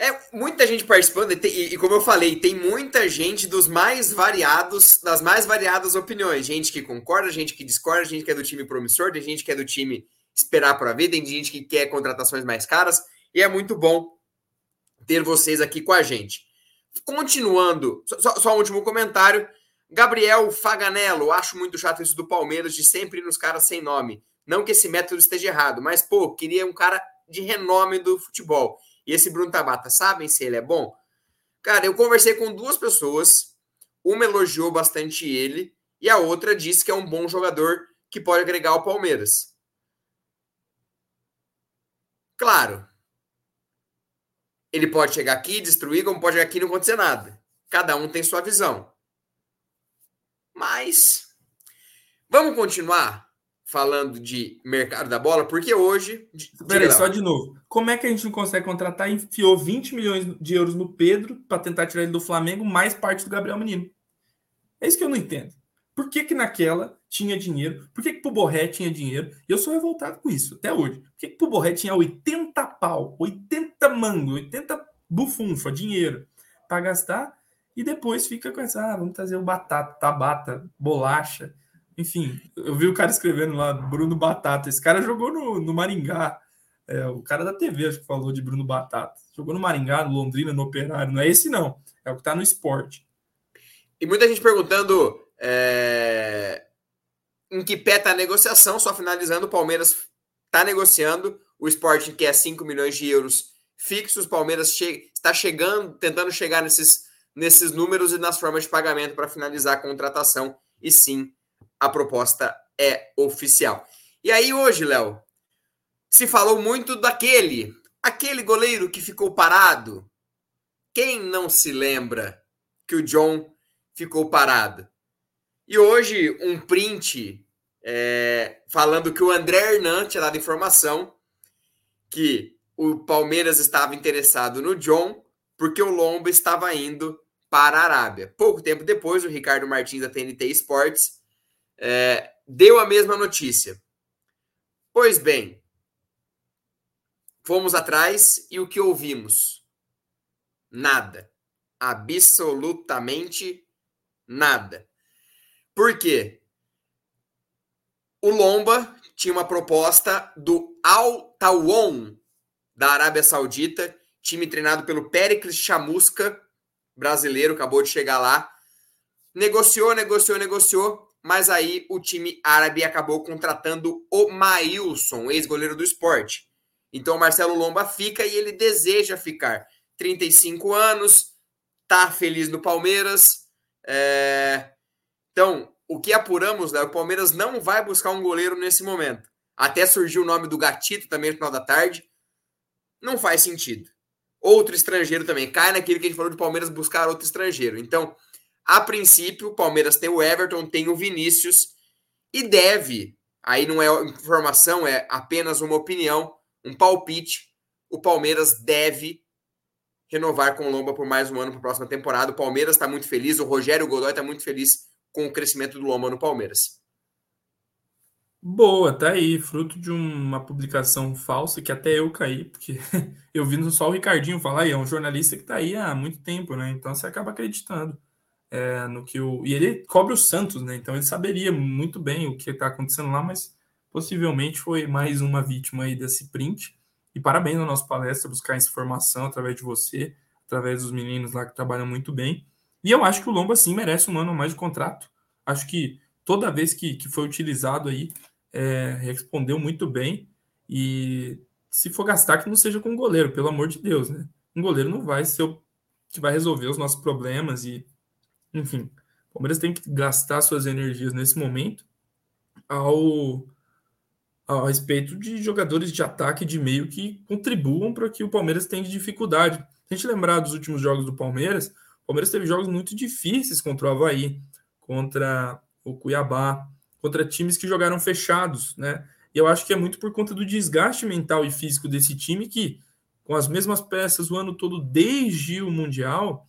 É muita gente participando, e, e, como eu falei, tem muita gente dos mais variados, das mais variadas opiniões. Gente que concorda, gente que discorda, gente que é do time promissor, tem gente que é do time esperar para ver, tem gente que quer contratações mais caras, e é muito bom ter vocês aqui com a gente. Continuando, só, só um último comentário. Gabriel Faganello, acho muito chato isso do Palmeiras de sempre ir nos caras sem nome. Não que esse método esteja errado, mas, pô, queria um cara de renome do futebol. E esse Bruno Tabata, sabem se ele é bom? Cara, eu conversei com duas pessoas, uma elogiou bastante ele e a outra disse que é um bom jogador que pode agregar ao Palmeiras. Claro, ele pode chegar aqui, destruir, como pode chegar aqui e não acontecer nada. Cada um tem sua visão. Mas vamos continuar falando de mercado da bola, porque hoje. Peraí, só de novo. Como é que a gente não consegue contratar? Enfiou 20 milhões de euros no Pedro para tentar tirar ele do Flamengo, mais parte do Gabriel Menino. É isso que eu não entendo. Por que, que naquela tinha dinheiro? Por que, que pro Borré tinha dinheiro? E eu sou revoltado com isso, até hoje. Por que, que pro Borré tinha 80 pau, 80 mango, 80 bufunfa, dinheiro para gastar? E depois fica com essa, ah, vamos trazer o batata, tabata, bolacha enfim, eu vi o cara escrevendo lá, Bruno Batata. Esse cara jogou no, no Maringá. É, o cara da TV acho que falou de Bruno Batata. Jogou no Maringá, no Londrina, no Operário. Não é esse, não. É o que tá no esporte. E muita gente perguntando é... em que pé tá a negociação. Só finalizando, o Palmeiras tá negociando. O Sporting quer 5 milhões de euros fixos. O Palmeiras che... está chegando, tentando chegar nesses, nesses números e nas formas de pagamento para finalizar a contratação. E sim, a proposta é oficial. E aí hoje, Léo, se falou muito daquele, aquele goleiro que ficou parado. Quem não se lembra que o John ficou parado? E hoje um print é, falando que o André Hernan tinha dado informação que o Palmeiras estava interessado no John porque o Lomba estava indo para a Arábia. Pouco tempo depois, o Ricardo Martins da TNT Sports é, deu a mesma notícia. Pois bem, fomos atrás e o que ouvimos? Nada. Absolutamente nada. Por quê? O Lomba tinha uma proposta do Al Tawon da Arábia Saudita, time treinado pelo Pericles Chamusca, brasileiro, acabou de chegar lá. Negociou, negociou, negociou mas aí o time árabe acabou contratando o Maílson, ex-goleiro do esporte. Então o Marcelo Lomba fica e ele deseja ficar. 35 anos, tá feliz no Palmeiras. É... Então, o que apuramos, né? O Palmeiras não vai buscar um goleiro nesse momento. Até surgiu o nome do Gatito também no final da tarde. Não faz sentido. Outro estrangeiro também. Cai naquilo que a gente falou do Palmeiras buscar outro estrangeiro. Então, a princípio, o Palmeiras tem o Everton, tem o Vinícius e deve, aí não é informação, é apenas uma opinião, um palpite. O Palmeiras deve renovar com o Lomba por mais um ano para a próxima temporada. O Palmeiras está muito feliz, o Rogério Godoy está muito feliz com o crescimento do Lomba no Palmeiras. Boa, tá aí, fruto de uma publicação falsa que até eu caí, porque eu vi só o Ricardinho falar, e é um jornalista que está aí há muito tempo, né? Então você acaba acreditando é, no que o. E ele cobre o Santos, né? Então ele saberia muito bem o que está acontecendo lá, mas possivelmente foi mais uma vítima aí desse print. E parabéns na nossa palestra, buscar essa informação através de você, através dos meninos lá que trabalham muito bem. E eu acho que o Lomba sim merece um ano a mais de contrato. Acho que toda vez que, que foi utilizado aí, é, respondeu muito bem. E se for gastar, que não seja com um goleiro, pelo amor de Deus, né? Um goleiro não vai ser o que vai resolver os nossos problemas e, enfim, o Palmeiras tem que gastar suas energias nesse momento ao, ao respeito de jogadores de ataque de meio que contribuam para que o Palmeiras tenha dificuldade. Se a gente lembrar dos últimos jogos do Palmeiras, o Palmeiras teve jogos muito difíceis contra o Havaí, contra o Cuiabá, contra times que jogaram fechados, né? E eu acho que é muito por conta do desgaste mental e físico desse time que, com as mesmas peças o ano todo desde o Mundial,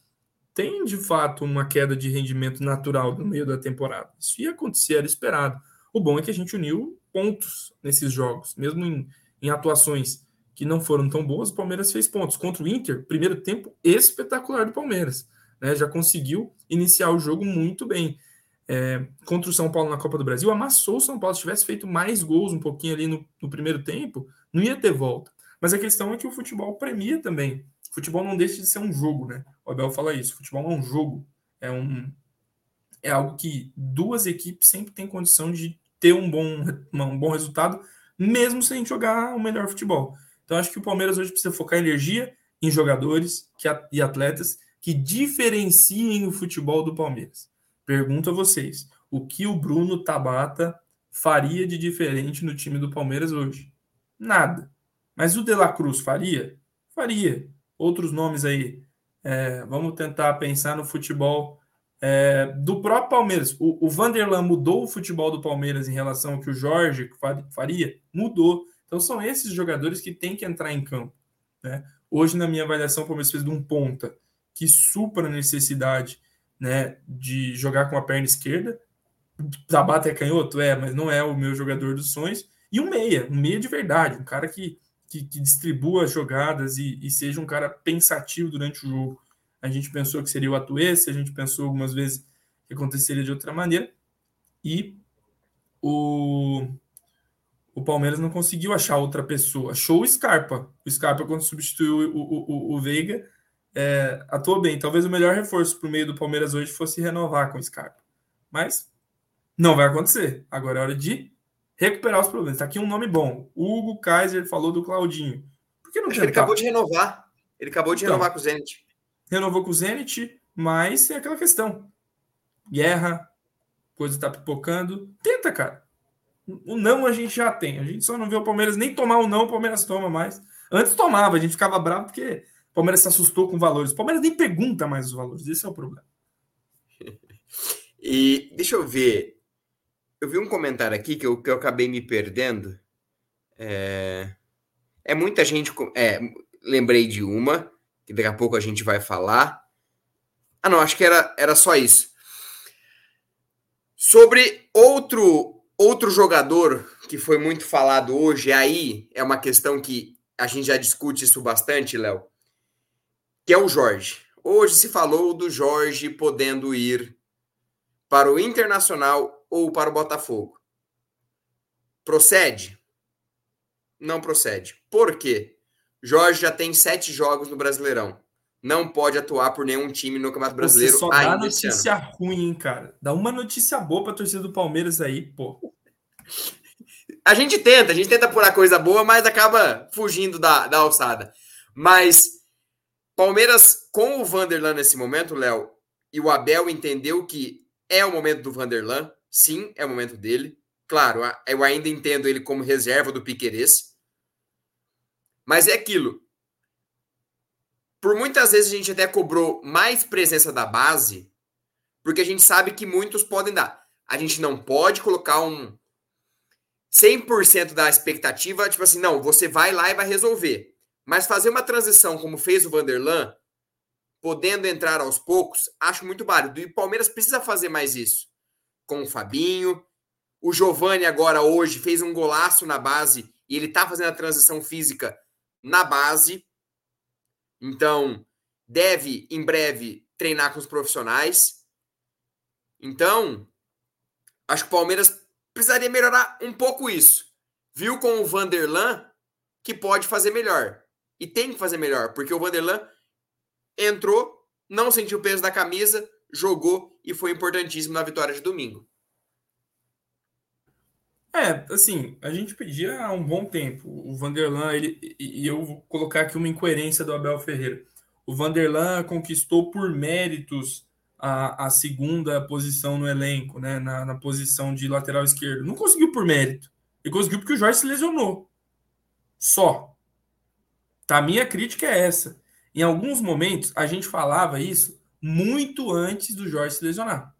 tem de fato uma queda de rendimento natural no meio da temporada. Isso ia acontecer, era esperado. O bom é que a gente uniu pontos nesses jogos, mesmo em, em atuações que não foram tão boas, o Palmeiras fez pontos. Contra o Inter, primeiro tempo espetacular do Palmeiras. Né? Já conseguiu iniciar o jogo muito bem é, contra o São Paulo na Copa do Brasil, amassou o São Paulo. Se tivesse feito mais gols um pouquinho ali no, no, primeiro tempo, não ia ter volta. Mas a questão é que o futebol premia também. O futebol não deixa de ser um jogo, né? O Abel fala isso. O futebol é um jogo. É, um, é algo que duas equipes sempre têm condição de ter um bom, um bom resultado, mesmo sem jogar o melhor futebol. Então, acho que o Palmeiras hoje precisa focar energia em jogadores que, e atletas que diferenciem o futebol do Palmeiras. Pergunto a vocês: o que o Bruno Tabata faria de diferente no time do Palmeiras hoje? Nada. Mas o De La Cruz faria? Faria. Outros nomes aí. É, vamos tentar pensar no futebol é, do próprio Palmeiras. O, o Vanderlan mudou o futebol do Palmeiras em relação ao que o Jorge faria? Mudou. Então são esses jogadores que têm que entrar em campo. Né? Hoje, na minha avaliação, o Palmeiras fez de um ponta que supra a necessidade né, de jogar com a perna esquerda. Tabata é canhoto? É, mas não é o meu jogador dos sonhos. E um meia, um meia de verdade, um cara que, que, que distribua as jogadas e, e, seja um cara pensativo durante o jogo. A gente pensou que seria o Atuesse, a gente pensou algumas vezes que aconteceria de outra maneira. E o, o Palmeiras não conseguiu achar outra pessoa. Achou o Scarpa. O Scarpa, quando substituiu o, o, o Veiga, é, atuou bem. Talvez o melhor reforço para o meio do Palmeiras hoje fosse renovar com o Scarpa. Mas não vai acontecer. Agora é hora de recuperar os problemas. Está aqui um nome bom. Hugo Kaiser falou do Claudinho. Por que não Ele acabou de renovar. Ele acabou de então, renovar com o Zenit. Renovou com o Zenit, mas é aquela questão. Guerra, coisa está pipocando. Tenta, cara. O não a gente já tem. A gente só não vê o Palmeiras nem tomar o não, o Palmeiras toma mais. Antes tomava, a gente ficava bravo porque Palmeiras se assustou com valores. O Palmeiras nem pergunta mais os valores. Esse é o problema. E deixa eu ver. Eu vi um comentário aqui que eu, que eu acabei me perdendo. É, é muita gente. É, lembrei de uma, que daqui a pouco a gente vai falar. Ah, não, acho que era, era só isso. Sobre outro, outro jogador que foi muito falado hoje, aí é uma questão que a gente já discute isso bastante, Léo que é o Jorge. Hoje se falou do Jorge podendo ir para o Internacional ou para o Botafogo. Procede? Não procede. Por quê? Jorge já tem sete jogos no Brasileirão. Não pode atuar por nenhum time no Campeonato Brasileiro. Você só dá notícia ruim, hein, cara. Dá uma notícia boa para a torcida do Palmeiras aí, pô. A gente tenta, a gente tenta por a coisa boa, mas acaba fugindo da, da alçada. Mas Palmeiras com o Vanderlan nesse momento, Léo, e o Abel entendeu que é o momento do Vanderlan. Sim, é o momento dele. Claro, eu ainda entendo ele como reserva do Piquerez. Mas é aquilo. Por muitas vezes a gente até cobrou mais presença da base, porque a gente sabe que muitos podem dar. A gente não pode colocar um 100% da expectativa, tipo assim, não, você vai lá e vai resolver. Mas fazer uma transição como fez o Vanderlan, podendo entrar aos poucos, acho muito válido. E o Palmeiras precisa fazer mais isso. Com o Fabinho. O Giovani agora hoje fez um golaço na base e ele tá fazendo a transição física na base. Então, deve em breve treinar com os profissionais. Então, acho que o Palmeiras precisaria melhorar um pouco isso. Viu com o Vanderlan que pode fazer melhor. E tem que fazer melhor, porque o Vanderlan entrou, não sentiu o peso da camisa, jogou e foi importantíssimo na vitória de domingo. É, assim, a gente pedia há um bom tempo. O Vanderlan, ele, e eu vou colocar aqui uma incoerência do Abel Ferreira. O Vanderlan conquistou por méritos a, a segunda posição no elenco, né? Na, na posição de lateral esquerdo. Não conseguiu por mérito. Ele conseguiu porque o Jorge se lesionou. Só. Tá, a minha crítica é essa. Em alguns momentos, a gente falava isso muito antes do Jorge se lesionar.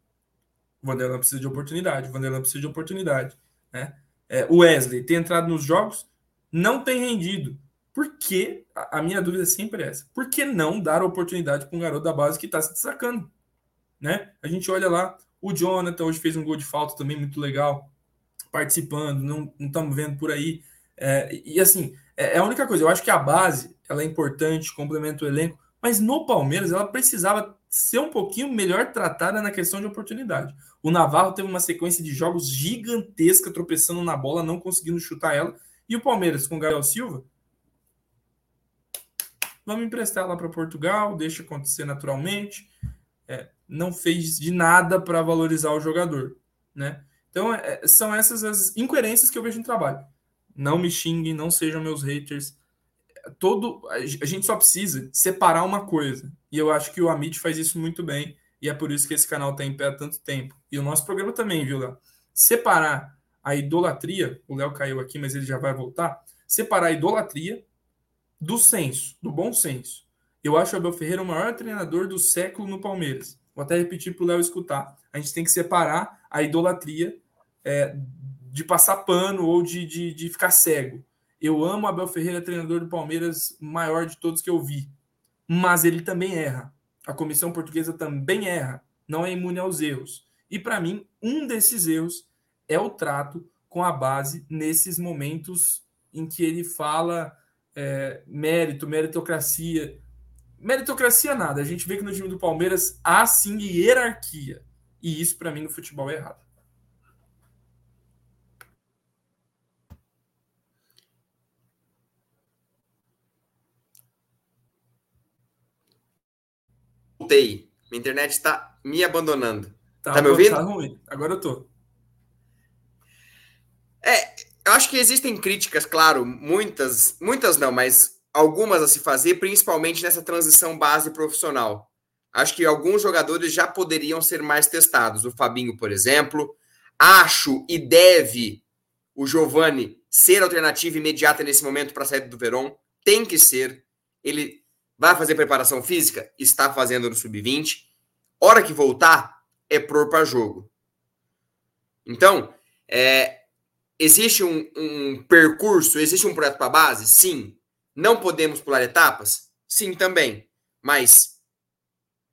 O Vanderlan precisa de oportunidade, o Vanderlan precisa de oportunidade. Né? É, o Wesley tem entrado nos jogos, não tem rendido. Por que? A, minha dúvida é sempre essa. Por que não dar oportunidade para um garoto da base que está se destacando? Né? A gente olha lá, o Jonathan hoje fez um gol de falta também muito legal, participando, não estamos vendo por aí. É, e assim, é, é, a única coisa, eu acho que a base ela é importante, complementa o elenco, mas no Palmeiras ela precisava ser um pouquinho melhor tratada na questão de oportunidade. O Navarro teve uma sequência de jogos gigantesca, tropeçando na bola, não conseguindo chutar ela. E o Palmeiras com o Gabriel Silva, vamos emprestar lá para Portugal, deixa acontecer naturalmente. É, não fez de nada para valorizar o jogador, né? Então é, são essas as incoerências que eu vejo no trabalho. Não me xinguem, não sejam meus haters. Todo a gente só precisa separar uma coisa. E eu acho que o Amit faz isso muito bem e é por isso que esse canal está em pé há tanto tempo. E o nosso programa também, viu, Léo? Separar a idolatria, o Léo caiu aqui, mas ele já vai voltar. Separar a idolatria do senso, do bom senso. Eu acho o Abel Ferreira o maior treinador do século no Palmeiras. Vou até repetir para o Léo escutar. A gente tem que separar a idolatria é, de passar pano ou de, de, de ficar cego. Eu amo Abel Ferreira, treinador do Palmeiras, maior de todos que eu vi. Mas ele também erra. A comissão portuguesa também erra, não é imune aos erros. E para mim, um desses erros é o trato com a base nesses momentos em que ele fala é, mérito, meritocracia. Meritocracia nada. A gente vê que no time do Palmeiras há sim hierarquia. E isso, para mim, no futebol é errado. Voltei. Minha internet está me abandonando. Tá, tá me ouvindo? Tá ruim. Agora eu tô. É, eu acho que existem críticas, claro, muitas, muitas não, mas algumas a se fazer, principalmente nessa transição base profissional. Acho que alguns jogadores já poderiam ser mais testados. O Fabinho, por exemplo. Acho e deve o Giovani ser alternativa imediata nesse momento para a saída do Verón. Tem que ser. Ele Vai fazer preparação física? Está fazendo no sub-20. Hora que voltar, é pôr para jogo. Então, é, existe um, um, percurso, existe um projeto para base? Sim. Não podemos pular etapas? Sim, também. Mas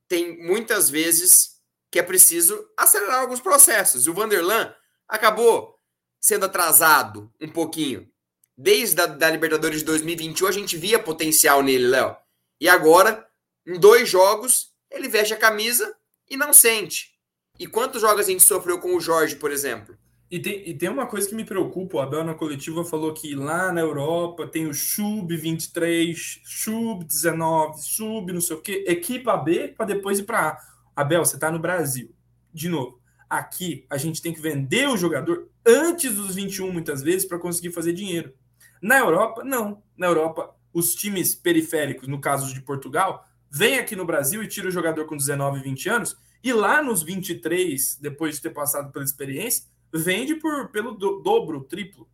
tem muitas vezes que é preciso acelerar alguns processos. O Vanderlan acabou sendo atrasado um pouquinho. Desde a da Libertadores de 2021, a gente via potencial nele, Léo. E agora, em dois jogos, ele veste a camisa e não sente. E quantos jogos a gente sofreu com o Jorge, por exemplo? E tem, e tem uma coisa que me preocupa, o Abel na coletiva falou que lá na Europa tem o Sub-23, Sub-19, Sub não sei o quê, equipa B para depois ir para A. Abel, você está no Brasil. De novo, aqui a gente tem que vender o jogador antes dos 21 muitas vezes para conseguir fazer dinheiro. Na Europa, não. Na Europa, os times periféricos, no caso de Portugal, vem aqui no Brasil e tira o jogador com 19, 20 anos, e lá nos 23, depois de ter passado pela experiência, vende por, pelo do, dobro, triplo.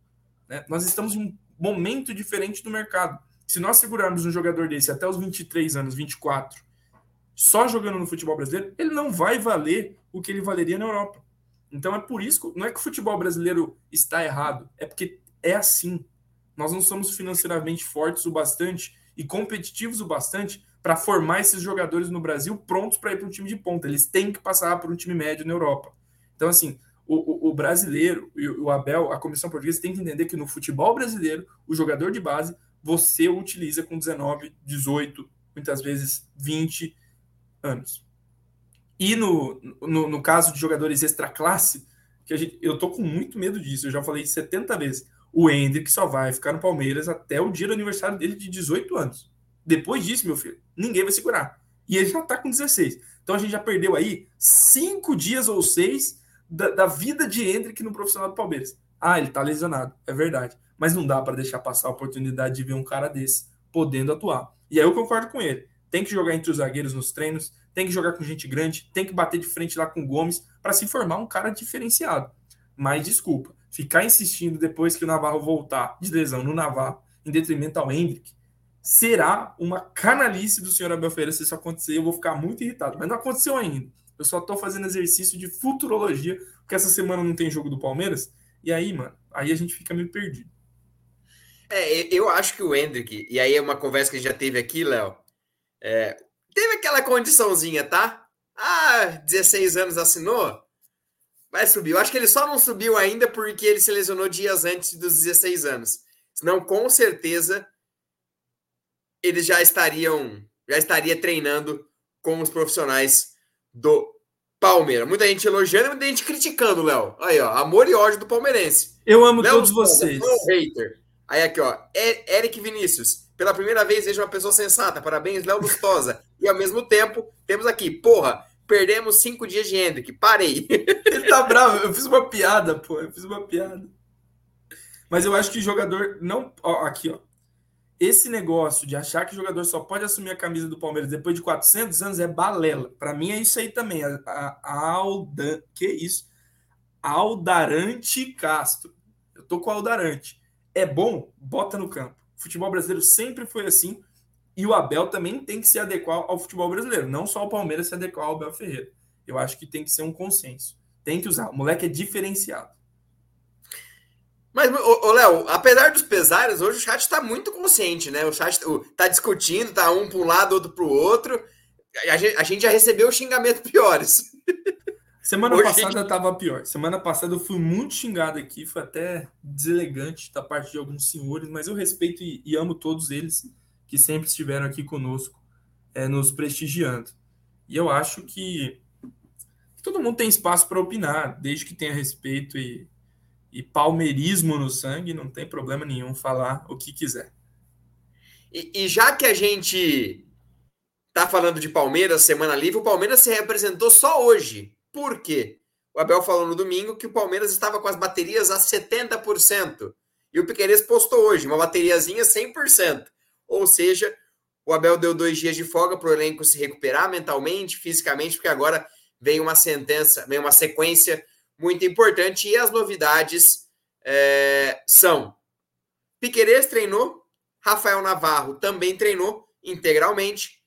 Né? Nós estamos em um momento diferente do mercado. Se nós segurarmos um jogador desse até os 23 anos, 24, só jogando no futebol brasileiro, ele não vai valer o que ele valeria na Europa. Então é por isso, que, não é que o futebol brasileiro está errado, é porque é assim. Nós não somos financeiramente fortes o bastante e competitivos o bastante para formar esses jogadores no Brasil prontos para ir para um time de ponta. Eles têm que passar por um time médio na Europa. Então, assim, o, o, o brasileiro e o, Abel, a comissão portuguesa, tem que entender que no futebol brasileiro, o jogador de base, você utiliza com 19, 18, muitas vezes 20 anos. E no, no, no caso de jogadores extra classe, que gente, eu tô com muito medo disso, eu já falei 70 vezes o Hendrick só vai ficar no Palmeiras até o dia do aniversário dele de 18 anos. Depois disso, meu filho, ninguém vai segurar. E ele já tá com 16. Então a gente já perdeu aí cinco dias ou seis da, da vida de Hendrick no profissional do Palmeiras. Ah, ele tá lesionado, é verdade. Mas não dá para deixar passar a oportunidade de ver um cara desse podendo atuar. E aí eu concordo com ele. Tem que jogar entre os zagueiros nos treinos, tem que jogar com gente grande, tem que bater de frente lá com o Gomes para se formar um cara diferenciado. Mas desculpa, ficar insistindo depois que o Navarro voltar de lesão no Navarro, em detrimento ao Hendrick, será uma canalice do senhor Abel Ferreira se isso acontecer. Eu vou ficar muito irritado. Mas não aconteceu ainda. Eu só tô fazendo exercício de futurologia, porque essa semana não tem jogo do Palmeiras. E aí, mano, aí a gente fica meio perdido. É, eu acho que o Hendrick, e aí é uma conversa que a gente já teve aqui, Léo, é, teve aquela condiçãozinha, tá? Ah, 16 anos assinou, vai subir. Eu acho que ele só não subiu ainda porque ele se lesionou dias antes dos 16 anos. Senão, com certeza, eles já estariam, já estaria treinando com os profissionais do Palmeiras. Muita gente elogiando e muita gente criticando, Léo. Aí, ó, amor e ódio do palmeirense. Eu amo Léo todos vocês. hater. Aí aqui, ó, Eric Vinícius. Pela primeira vez, vejo uma pessoa sensata. Parabéns, Léo Lustosa. e ao mesmo tempo, temos aqui, porra, Perdemos cinco dias de Hendrick. Parei. Ele tá bravo. Eu fiz uma piada, pô. Eu fiz uma piada. Mas eu acho que jogador não. Ó, aqui, ó. Esse negócio de achar que jogador só pode assumir a camisa do Palmeiras depois de 400 anos é balela. Para mim é isso aí também. A, a, a Aldan... Que isso? Aldarante Castro. Eu tô com o Aldarante. É bom? Bota no campo. O futebol brasileiro sempre foi assim. E o Abel também tem que se adequar ao futebol brasileiro, não só o Palmeiras se adequar ao Abel Ferreira. Eu acho que tem que ser um consenso. Tem que usar. O moleque é diferenciado. Mas, ô, Léo, apesar dos pesares, hoje o chat está muito consciente, né? O chat está discutindo, tá um para um lado, outro para o outro. A gente, a gente, já recebeu xingamento piores. Semana hoje passada estava pior. Semana passada eu fui muito xingado aqui, foi até deselegante da parte de alguns senhores, mas eu respeito e, e amo todos eles que sempre estiveram aqui conosco, é, nos prestigiando. E eu acho que todo mundo tem espaço para opinar, desde que tenha respeito e, e palmeirismo no sangue, não tem problema nenhum falar o que quiser. E, e já que a gente tá falando de Palmeiras, semana livre, o Palmeiras se representou só hoje. Por quê? O Abel falou no domingo que o Palmeiras estava com as baterias a 70%. E o Piqueires postou hoje, uma bateriazinha 100%. Ou seja, o Abel deu dois dias de folga para o elenco se recuperar mentalmente, fisicamente, porque agora vem uma sentença, vem uma sequência muito importante. E as novidades é, são: Piquerez treinou, Rafael Navarro também treinou integralmente,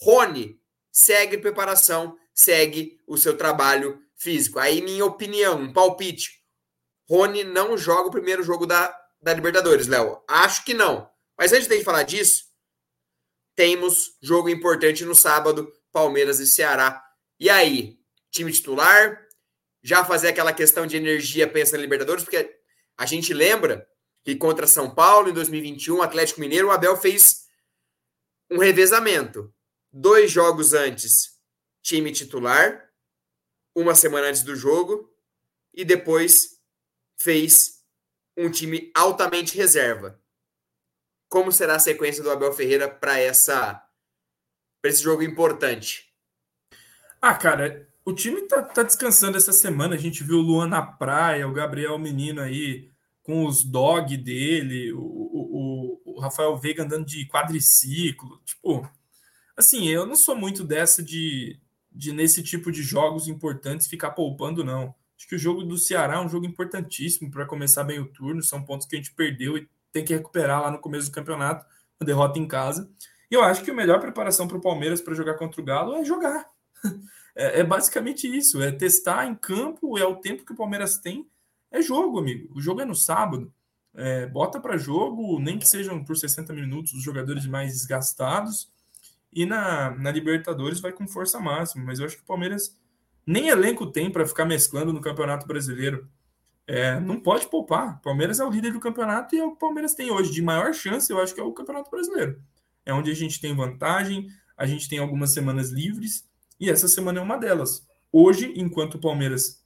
Rony segue preparação, segue o seu trabalho físico. Aí, minha opinião, um palpite: Rony não joga o primeiro jogo da, da Libertadores, Léo. Acho que não. Mas antes de falar disso, temos jogo importante no sábado, Palmeiras e Ceará. E aí, time titular? Já fazer aquela questão de energia pensa na Libertadores, porque a gente lembra que contra São Paulo em 2021, Atlético Mineiro, o Abel fez um revezamento. Dois jogos antes, time titular, uma semana antes do jogo, e depois fez um time altamente reserva como será a sequência do Abel Ferreira para essa para esse jogo importante? Ah, cara, o time tá, tá, descansando essa semana. A gente viu o Luan na praia, o Gabriel Menino aí com os dog dele, o, o, o Rafael Veiga andando de quadriciclo. Tipo, assim, eu não sou muito dessa de, de nesse tipo de jogos importantes ficar poupando, não. Acho que o jogo do Ceará é um jogo importantíssimo para começar bem o turno. São pontos que a gente perdeu e tem que recuperar lá no começo do campeonato, a derrota em casa. E eu acho que a melhor preparação para o Palmeiras para jogar contra o Galo é jogar. É, é, basicamente isso, é testar em campo, é o tempo que o Palmeiras tem, é jogo, amigo. O jogo é no sábado. É, bota para jogo, nem que sejam por 60 minutos os jogadores mais desgastados. E na, na Libertadores vai com força máxima. Mas eu acho que o Palmeiras nem elenco tem para ficar mesclando no Campeonato Brasileiro. É, não pode poupar. Palmeiras é o líder do campeonato e é o que o Palmeiras tem hoje de maior chance, eu acho que é o Campeonato Brasileiro. É onde a gente tem vantagem, a gente tem algumas semanas livres e essa semana é uma delas. Hoje, enquanto o Palmeiras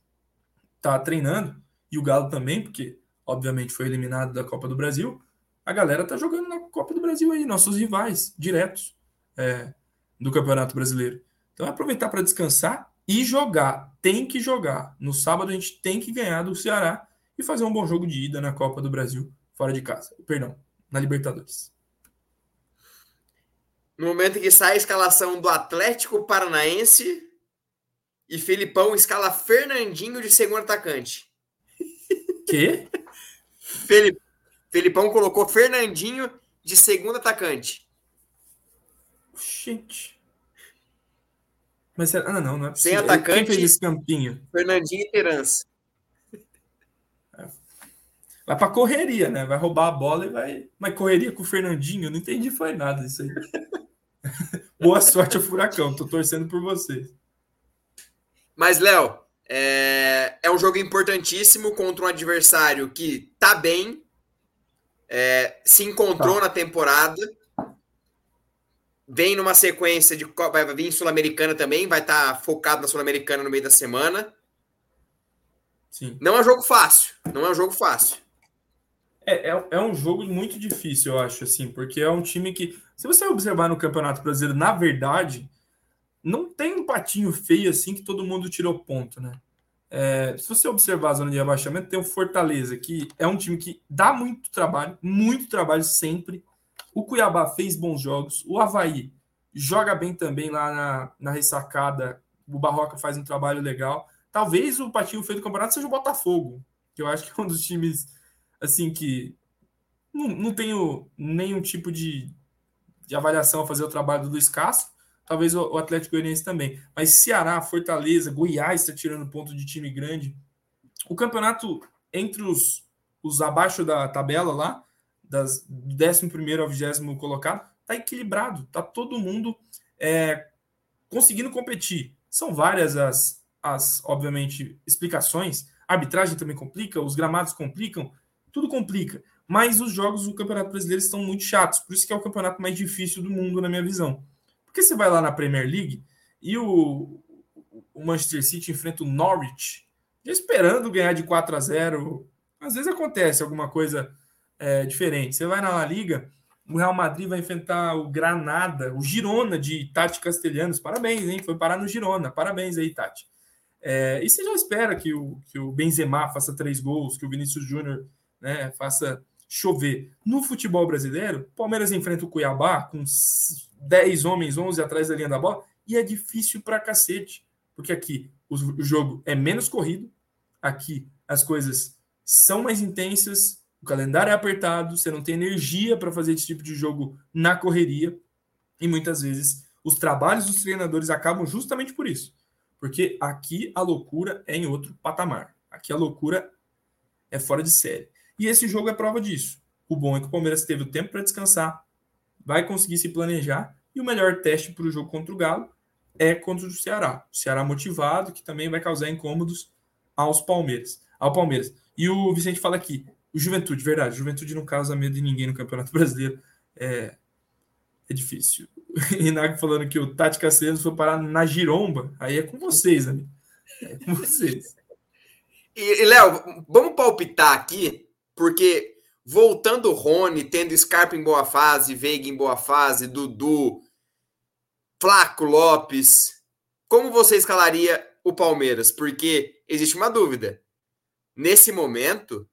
está treinando e o Galo também, porque obviamente foi eliminado da Copa do Brasil, a galera tá jogando na Copa do Brasil aí, nossos rivais diretos é, do Campeonato Brasileiro. Então é aproveitar para descansar e jogar. Tem que jogar. No sábado a gente tem que ganhar do Ceará e fazer um bom jogo de ida na Copa do Brasil fora de casa. Perdão, na Libertadores. No momento em que sai a escalação do Atlético Paranaense e Felipão escala Fernandinho de segundo atacante. Que? Felipão colocou Fernandinho de segundo atacante. Gente. Mas ah, não, não é possível. Sem atacante. Quem fez esse campinho? Fernandinho e Terança. Vai pra correria, né? Vai roubar a bola e vai. Mas correria com o Fernandinho, eu não entendi foi nada isso aí. Boa sorte ao Furacão, tô torcendo por vocês. Mas, Léo, é... é um jogo importantíssimo contra um adversário que tá bem, é... se encontrou tá. na temporada, vem numa sequência de. Vai vir Sul-Americana também, vai estar tá focado na Sul-Americana no meio da semana. Sim. Não é um jogo fácil. Não é um jogo fácil. É, é, é, um jogo muito difícil, eu acho, assim, porque é um time que, se você observar no Campeonato Brasileiro, na verdade, não tem um patinho feio assim que todo mundo tirou ponto, né? É, se você observar a zona de rebaixamento, tem o Fortaleza, que é um time que dá muito trabalho, muito trabalho sempre. O Cuiabá fez bons jogos, o Havaí joga bem também lá na, na ressacada, o Barroca faz um trabalho legal. Talvez o patinho feio do campeonato seja o Botafogo, que eu acho que é um dos times assim que não, não tenho nenhum tipo de, de avaliação a fazer o trabalho do Luiz Castro, talvez o, o Atlético Goianiense também. Mas Ceará, Fortaleza, Goiás está tirando ponto de time grande. O campeonato entre os, os abaixo da tabela lá, das, do 11 ao 20 colocado, está equilibrado, está todo mundo é, conseguindo competir. São várias as, as, obviamente, explicações. A arbitragem também complica, os gramados complicam, tudo complica. Mas os jogos do Campeonato Brasileiro estão muito chatos, por isso que é o campeonato mais difícil do mundo, na minha visão. Porque você vai lá na Premier League e o, o Manchester City enfrenta o Norwich, esperando ganhar de 4 a 0. Às vezes acontece alguma coisa é, diferente. Você vai na La Liga, o Real Madrid vai enfrentar o Granada, o Girona de Tati Castelhanos. Parabéns, hein? Foi parar no Girona. Parabéns aí, Tati. É, e você já espera que o, que o Benzema faça três gols, que o Vinícius Júnior né, faça chover. No futebol brasileiro, Palmeiras enfrenta o Cuiabá com 10 homens, 11 atrás da linha da bola, e é difícil pra cacete, porque aqui o jogo é menos corrido, aqui as coisas são mais intensas, o calendário é apertado, você não tem energia para fazer esse tipo de jogo na correria, e muitas vezes os trabalhos dos treinadores acabam justamente por isso. Porque aqui a loucura é em outro patamar. Aqui a loucura é fora de série. E esse jogo é prova disso. O bom é que o Palmeiras teve o tempo para descansar, vai conseguir se planejar, e o melhor teste para o jogo contra o Galo é contra o Ceará. O Ceará motivado, que também vai causar incômodos aos Palmeiras, ao Palmeiras. E o Vicente fala aqui, o Juventude, verdade, Juventude não causa medo de ninguém no Campeonato Brasileiro. É, é difícil. Inago falando que o Tati Castellanos foi parar na Giromba, aí é com vocês, amigo. É com vocês. E, e Léo, vamos palpitar aqui porque voltando o Rony, tendo Scarpa em boa fase, Veiga em boa fase, Dudu, Flaco Lopes, como você escalaria o Palmeiras? Porque existe uma dúvida. Nesse momento,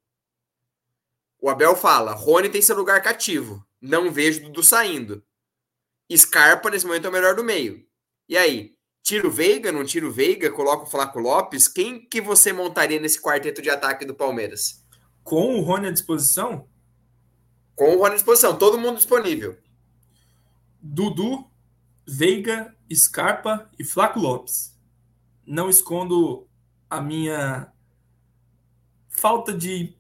o Abel fala: Rony tem seu lugar cativo. Não vejo Dudu saindo. Scarpa, nesse momento, é o melhor do meio. E aí? Tiro Veiga, não tiro Veiga, coloca o Flaco Lopes. Quem que você montaria nesse quarteto de ataque do Palmeiras? Com o Rony à disposição? Com o Rony à disposição, todo mundo disponível. Dudu, Veiga, Scarpa e Flaco Lopes. Não escondo a minha falta de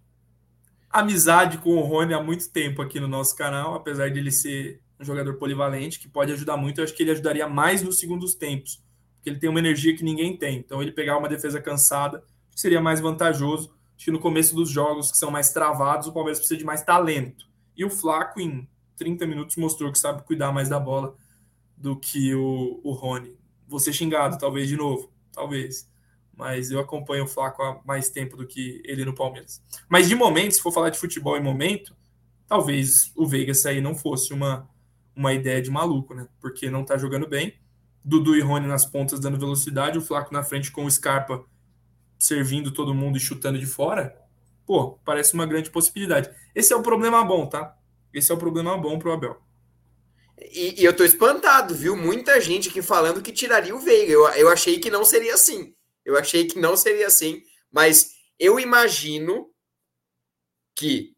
amizade com o Rony há muito tempo aqui no nosso canal, apesar de ele ser um jogador polivalente que pode ajudar muito. Eu acho que ele ajudaria mais nos segundos tempos, porque ele tem uma energia que ninguém tem. Então, ele pegar uma defesa cansada seria mais vantajoso Acho que no começo dos jogos que são mais travados, o Palmeiras precisa de mais talento. E o Flaco, em 30 minutos, mostrou que sabe cuidar mais da bola do que o, o Rony. Vou ser xingado, talvez, de novo. Talvez. Mas eu acompanho o Flaco há mais tempo do que ele no Palmeiras. Mas de momento, se for falar de futebol em momento, talvez o Veiga sair não fosse uma, uma ideia de maluco, né? Porque não tá jogando bem. Dudu e Rony nas pontas dando velocidade, o Flaco na frente com o Scarpa servindo todo mundo e chutando de fora, pô, parece uma grande possibilidade. Esse é o problema bom, tá? Esse é o problema bom pro Abel. E, e eu tô espantado, viu? Muita gente aqui falando que tiraria o Veiga. Eu, eu achei que não seria assim. Eu achei que não seria assim, mas eu imagino que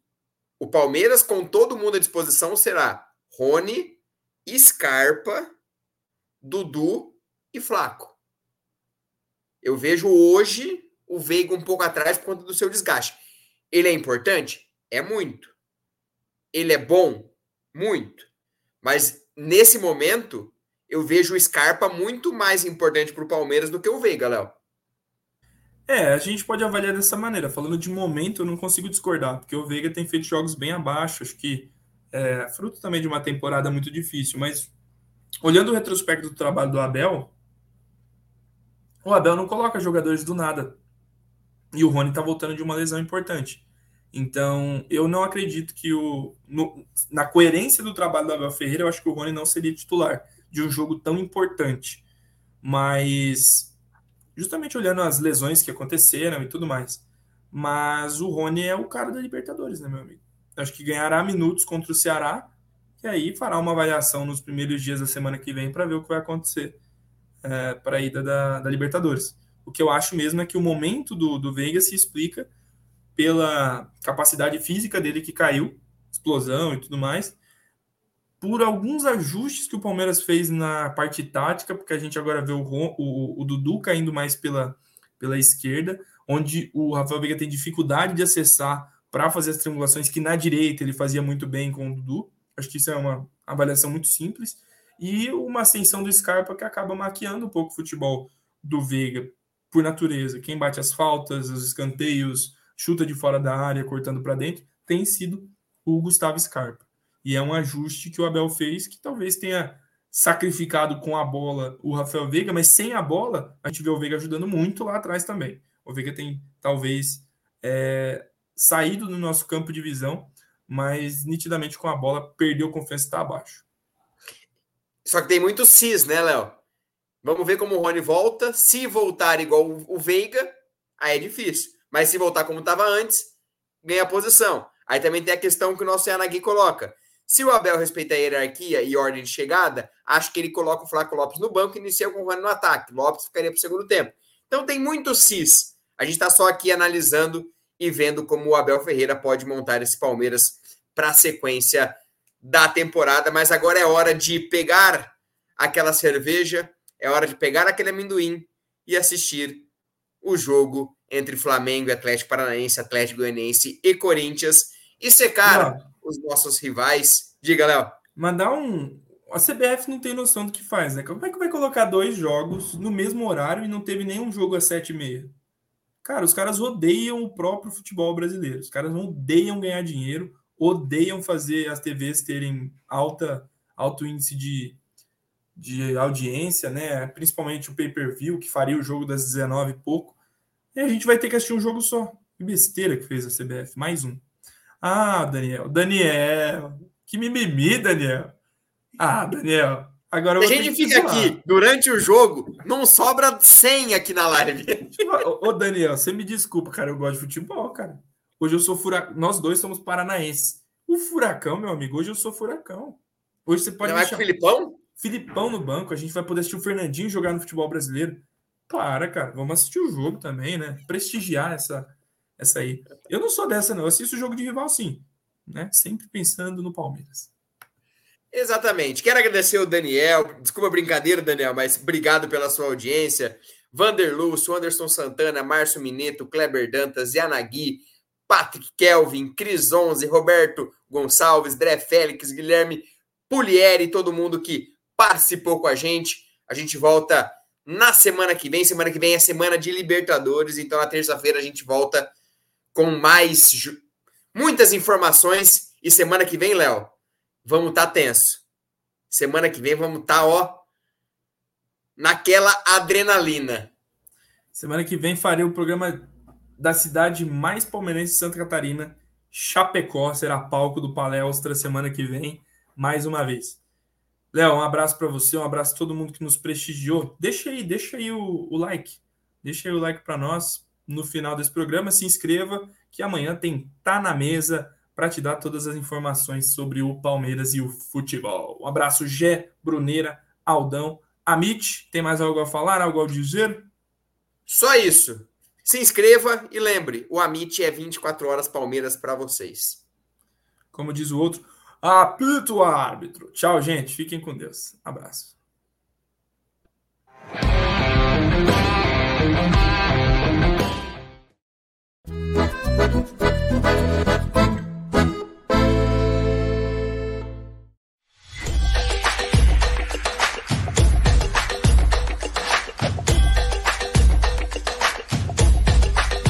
o Palmeiras, com todo mundo à disposição, será Rony, Scarpa, Dudu e Flaco. Eu vejo hoje o Veiga um pouco atrás por conta do seu desgaste. Ele é importante? É muito. Ele é bom? Muito. Mas nesse momento, eu vejo o Scarpa muito mais importante para o Palmeiras do que o Veiga, Léo. É, a gente pode avaliar dessa maneira. Falando de momento, eu não consigo discordar, porque o Veiga tem feito jogos bem abaixo. Acho que é fruto também de uma temporada muito difícil. Mas olhando o retrospecto do trabalho do Abel, o Abel não coloca jogadores do nada. E o Rony está voltando de uma lesão importante. Então, eu não acredito que o. No, na coerência do trabalho do Abel Ferreira, eu acho que o Rony não seria titular de um jogo tão importante. Mas justamente olhando as lesões que aconteceram e tudo mais. Mas o Rony é o cara da Libertadores, né, meu amigo? Acho que ganhará minutos contra o Ceará e aí fará uma avaliação nos primeiros dias da semana que vem para ver o que vai acontecer é, para a ida da, da, Libertadores. O que eu acho mesmo é que o momento do, do Veiga se explica pela capacidade física dele que caiu, explosão e tudo mais, por alguns ajustes que o Palmeiras fez na parte tática, porque a gente agora vê o, o, o Dudu caindo mais pela, pela esquerda, onde o Rafael Veiga tem dificuldade de acessar para fazer as triangulações que na direita ele fazia muito bem com o Dudu. Acho que isso é uma avaliação muito simples. E uma ascensão do Scarpa que acaba maquiando um pouco o futebol do Veiga por natureza. Quem bate as faltas, os escanteios, chuta de fora da área, cortando para dentro, tem sido o Gustavo Scarpa. E é um ajuste que o Abel fez que talvez tenha sacrificado com a bola o Rafael Veiga, mas sem a bola, a gente vê o Veiga ajudando muito lá atrás também. O Veiga tem talvez é, saído do nosso campo de visão, mas nitidamente com a bola perdeu confiança e está abaixo. Só que tem muito cis, né, Léo? Vamos ver como o Rony volta. Se voltar igual o Veiga, aí é difícil. Mas se voltar como estava antes, ganha posição. Aí também tem a questão que o nosso Yanagui coloca. Se o Abel respeita a hierarquia e ordem de chegada, acho que ele coloca o Flaco Lopes no banco e inicia com o Rony no ataque. Lopes ficaria para o segundo tempo. Então tem muito cis. A gente está só aqui analisando e vendo como o Abel Ferreira pode montar esse Palmeiras para a sequência da temporada. Mas agora é hora de pegar aquela cerveja, é hora de pegar aquele amendoim e assistir o jogo entre Flamengo Atlético Paranaense, Atlético Goianiense e Corinthians e secar Não os nossos rivais. Diga, Léo. Mandar um. A CBF não tem noção do que faz, né? Como é que vai colocar dois jogos no mesmo horário e não teve nenhum jogo às sete e meia? Cara, os caras odeiam o próprio futebol brasileiro. Os caras odeiam ganhar dinheiro, odeiam fazer as TVs terem alta, alto índice de, de audiência, né? Principalmente o pay-per-view, que faria o jogo das 19 e pouco. E a gente vai ter que assistir um jogo só. Que besteira que fez a CBF. Mais um. Ah, Daniel, Daniel, que mimimi, Daniel. Ah, Daniel, agora A gente fica aqui durante o jogo, não sobra 100 aqui na live. Ô, Daniel, você me desculpa, cara, eu gosto de futebol, cara. Hoje eu sou furacão, nós dois somos paranaenses. O furacão, meu amigo, hoje eu sou furacão. Hoje você pode Não deixar... é com o Filipão? Filipão no banco, a gente vai poder assistir o Fernandinho jogar no futebol brasileiro. Para, cara, vamos assistir o jogo também, né? Prestigiar essa, essa aí. Eu não sou dessa, não. Eu assisto o jogo de rival, sim. Né? Sempre pensando no Palmeiras. Exatamente. Quero agradecer o Daniel. Desculpa a brincadeira, Daniel, mas obrigado pela sua audiência. Vander Lúcio, Anderson Santana, Márcio Mineto, Kleber Dantas, Yanagui, Patrick Kelvin, Cris Onze, Roberto Gonçalves, Dré Félix, Guilherme Pulieri, todo mundo que participou com a gente. A gente volta na semana que vem. Semana que vem é semana de Libertadores, então na terça-feira a gente volta com mais muitas informações. E semana que vem, Léo, vamos estar tá tenso. Semana que vem vamos estar, tá, ó, naquela adrenalina. Semana que vem farei o programa da cidade mais palmeirense de Santa Catarina, Chapecó, será palco do Palestra semana que vem, mais uma vez. Léo, um abraço para você, um abraço a todo mundo que nos prestigiou. Deixa aí, deixa aí o, o like. Deixa aí o like para nós no final desse programa. Se inscreva, que amanhã tem Tá na Mesa para te dar todas as informações sobre o Palmeiras e o futebol. Um abraço, Gé, Bruneira, Aldão, Amit. Tem mais algo a falar, algo a dizer? Só isso. Se inscreva e lembre, o Amit é 24 horas Palmeiras para vocês. Como diz o outro, apito árbitro. Tchau, gente. Fiquem com Deus. Abraço.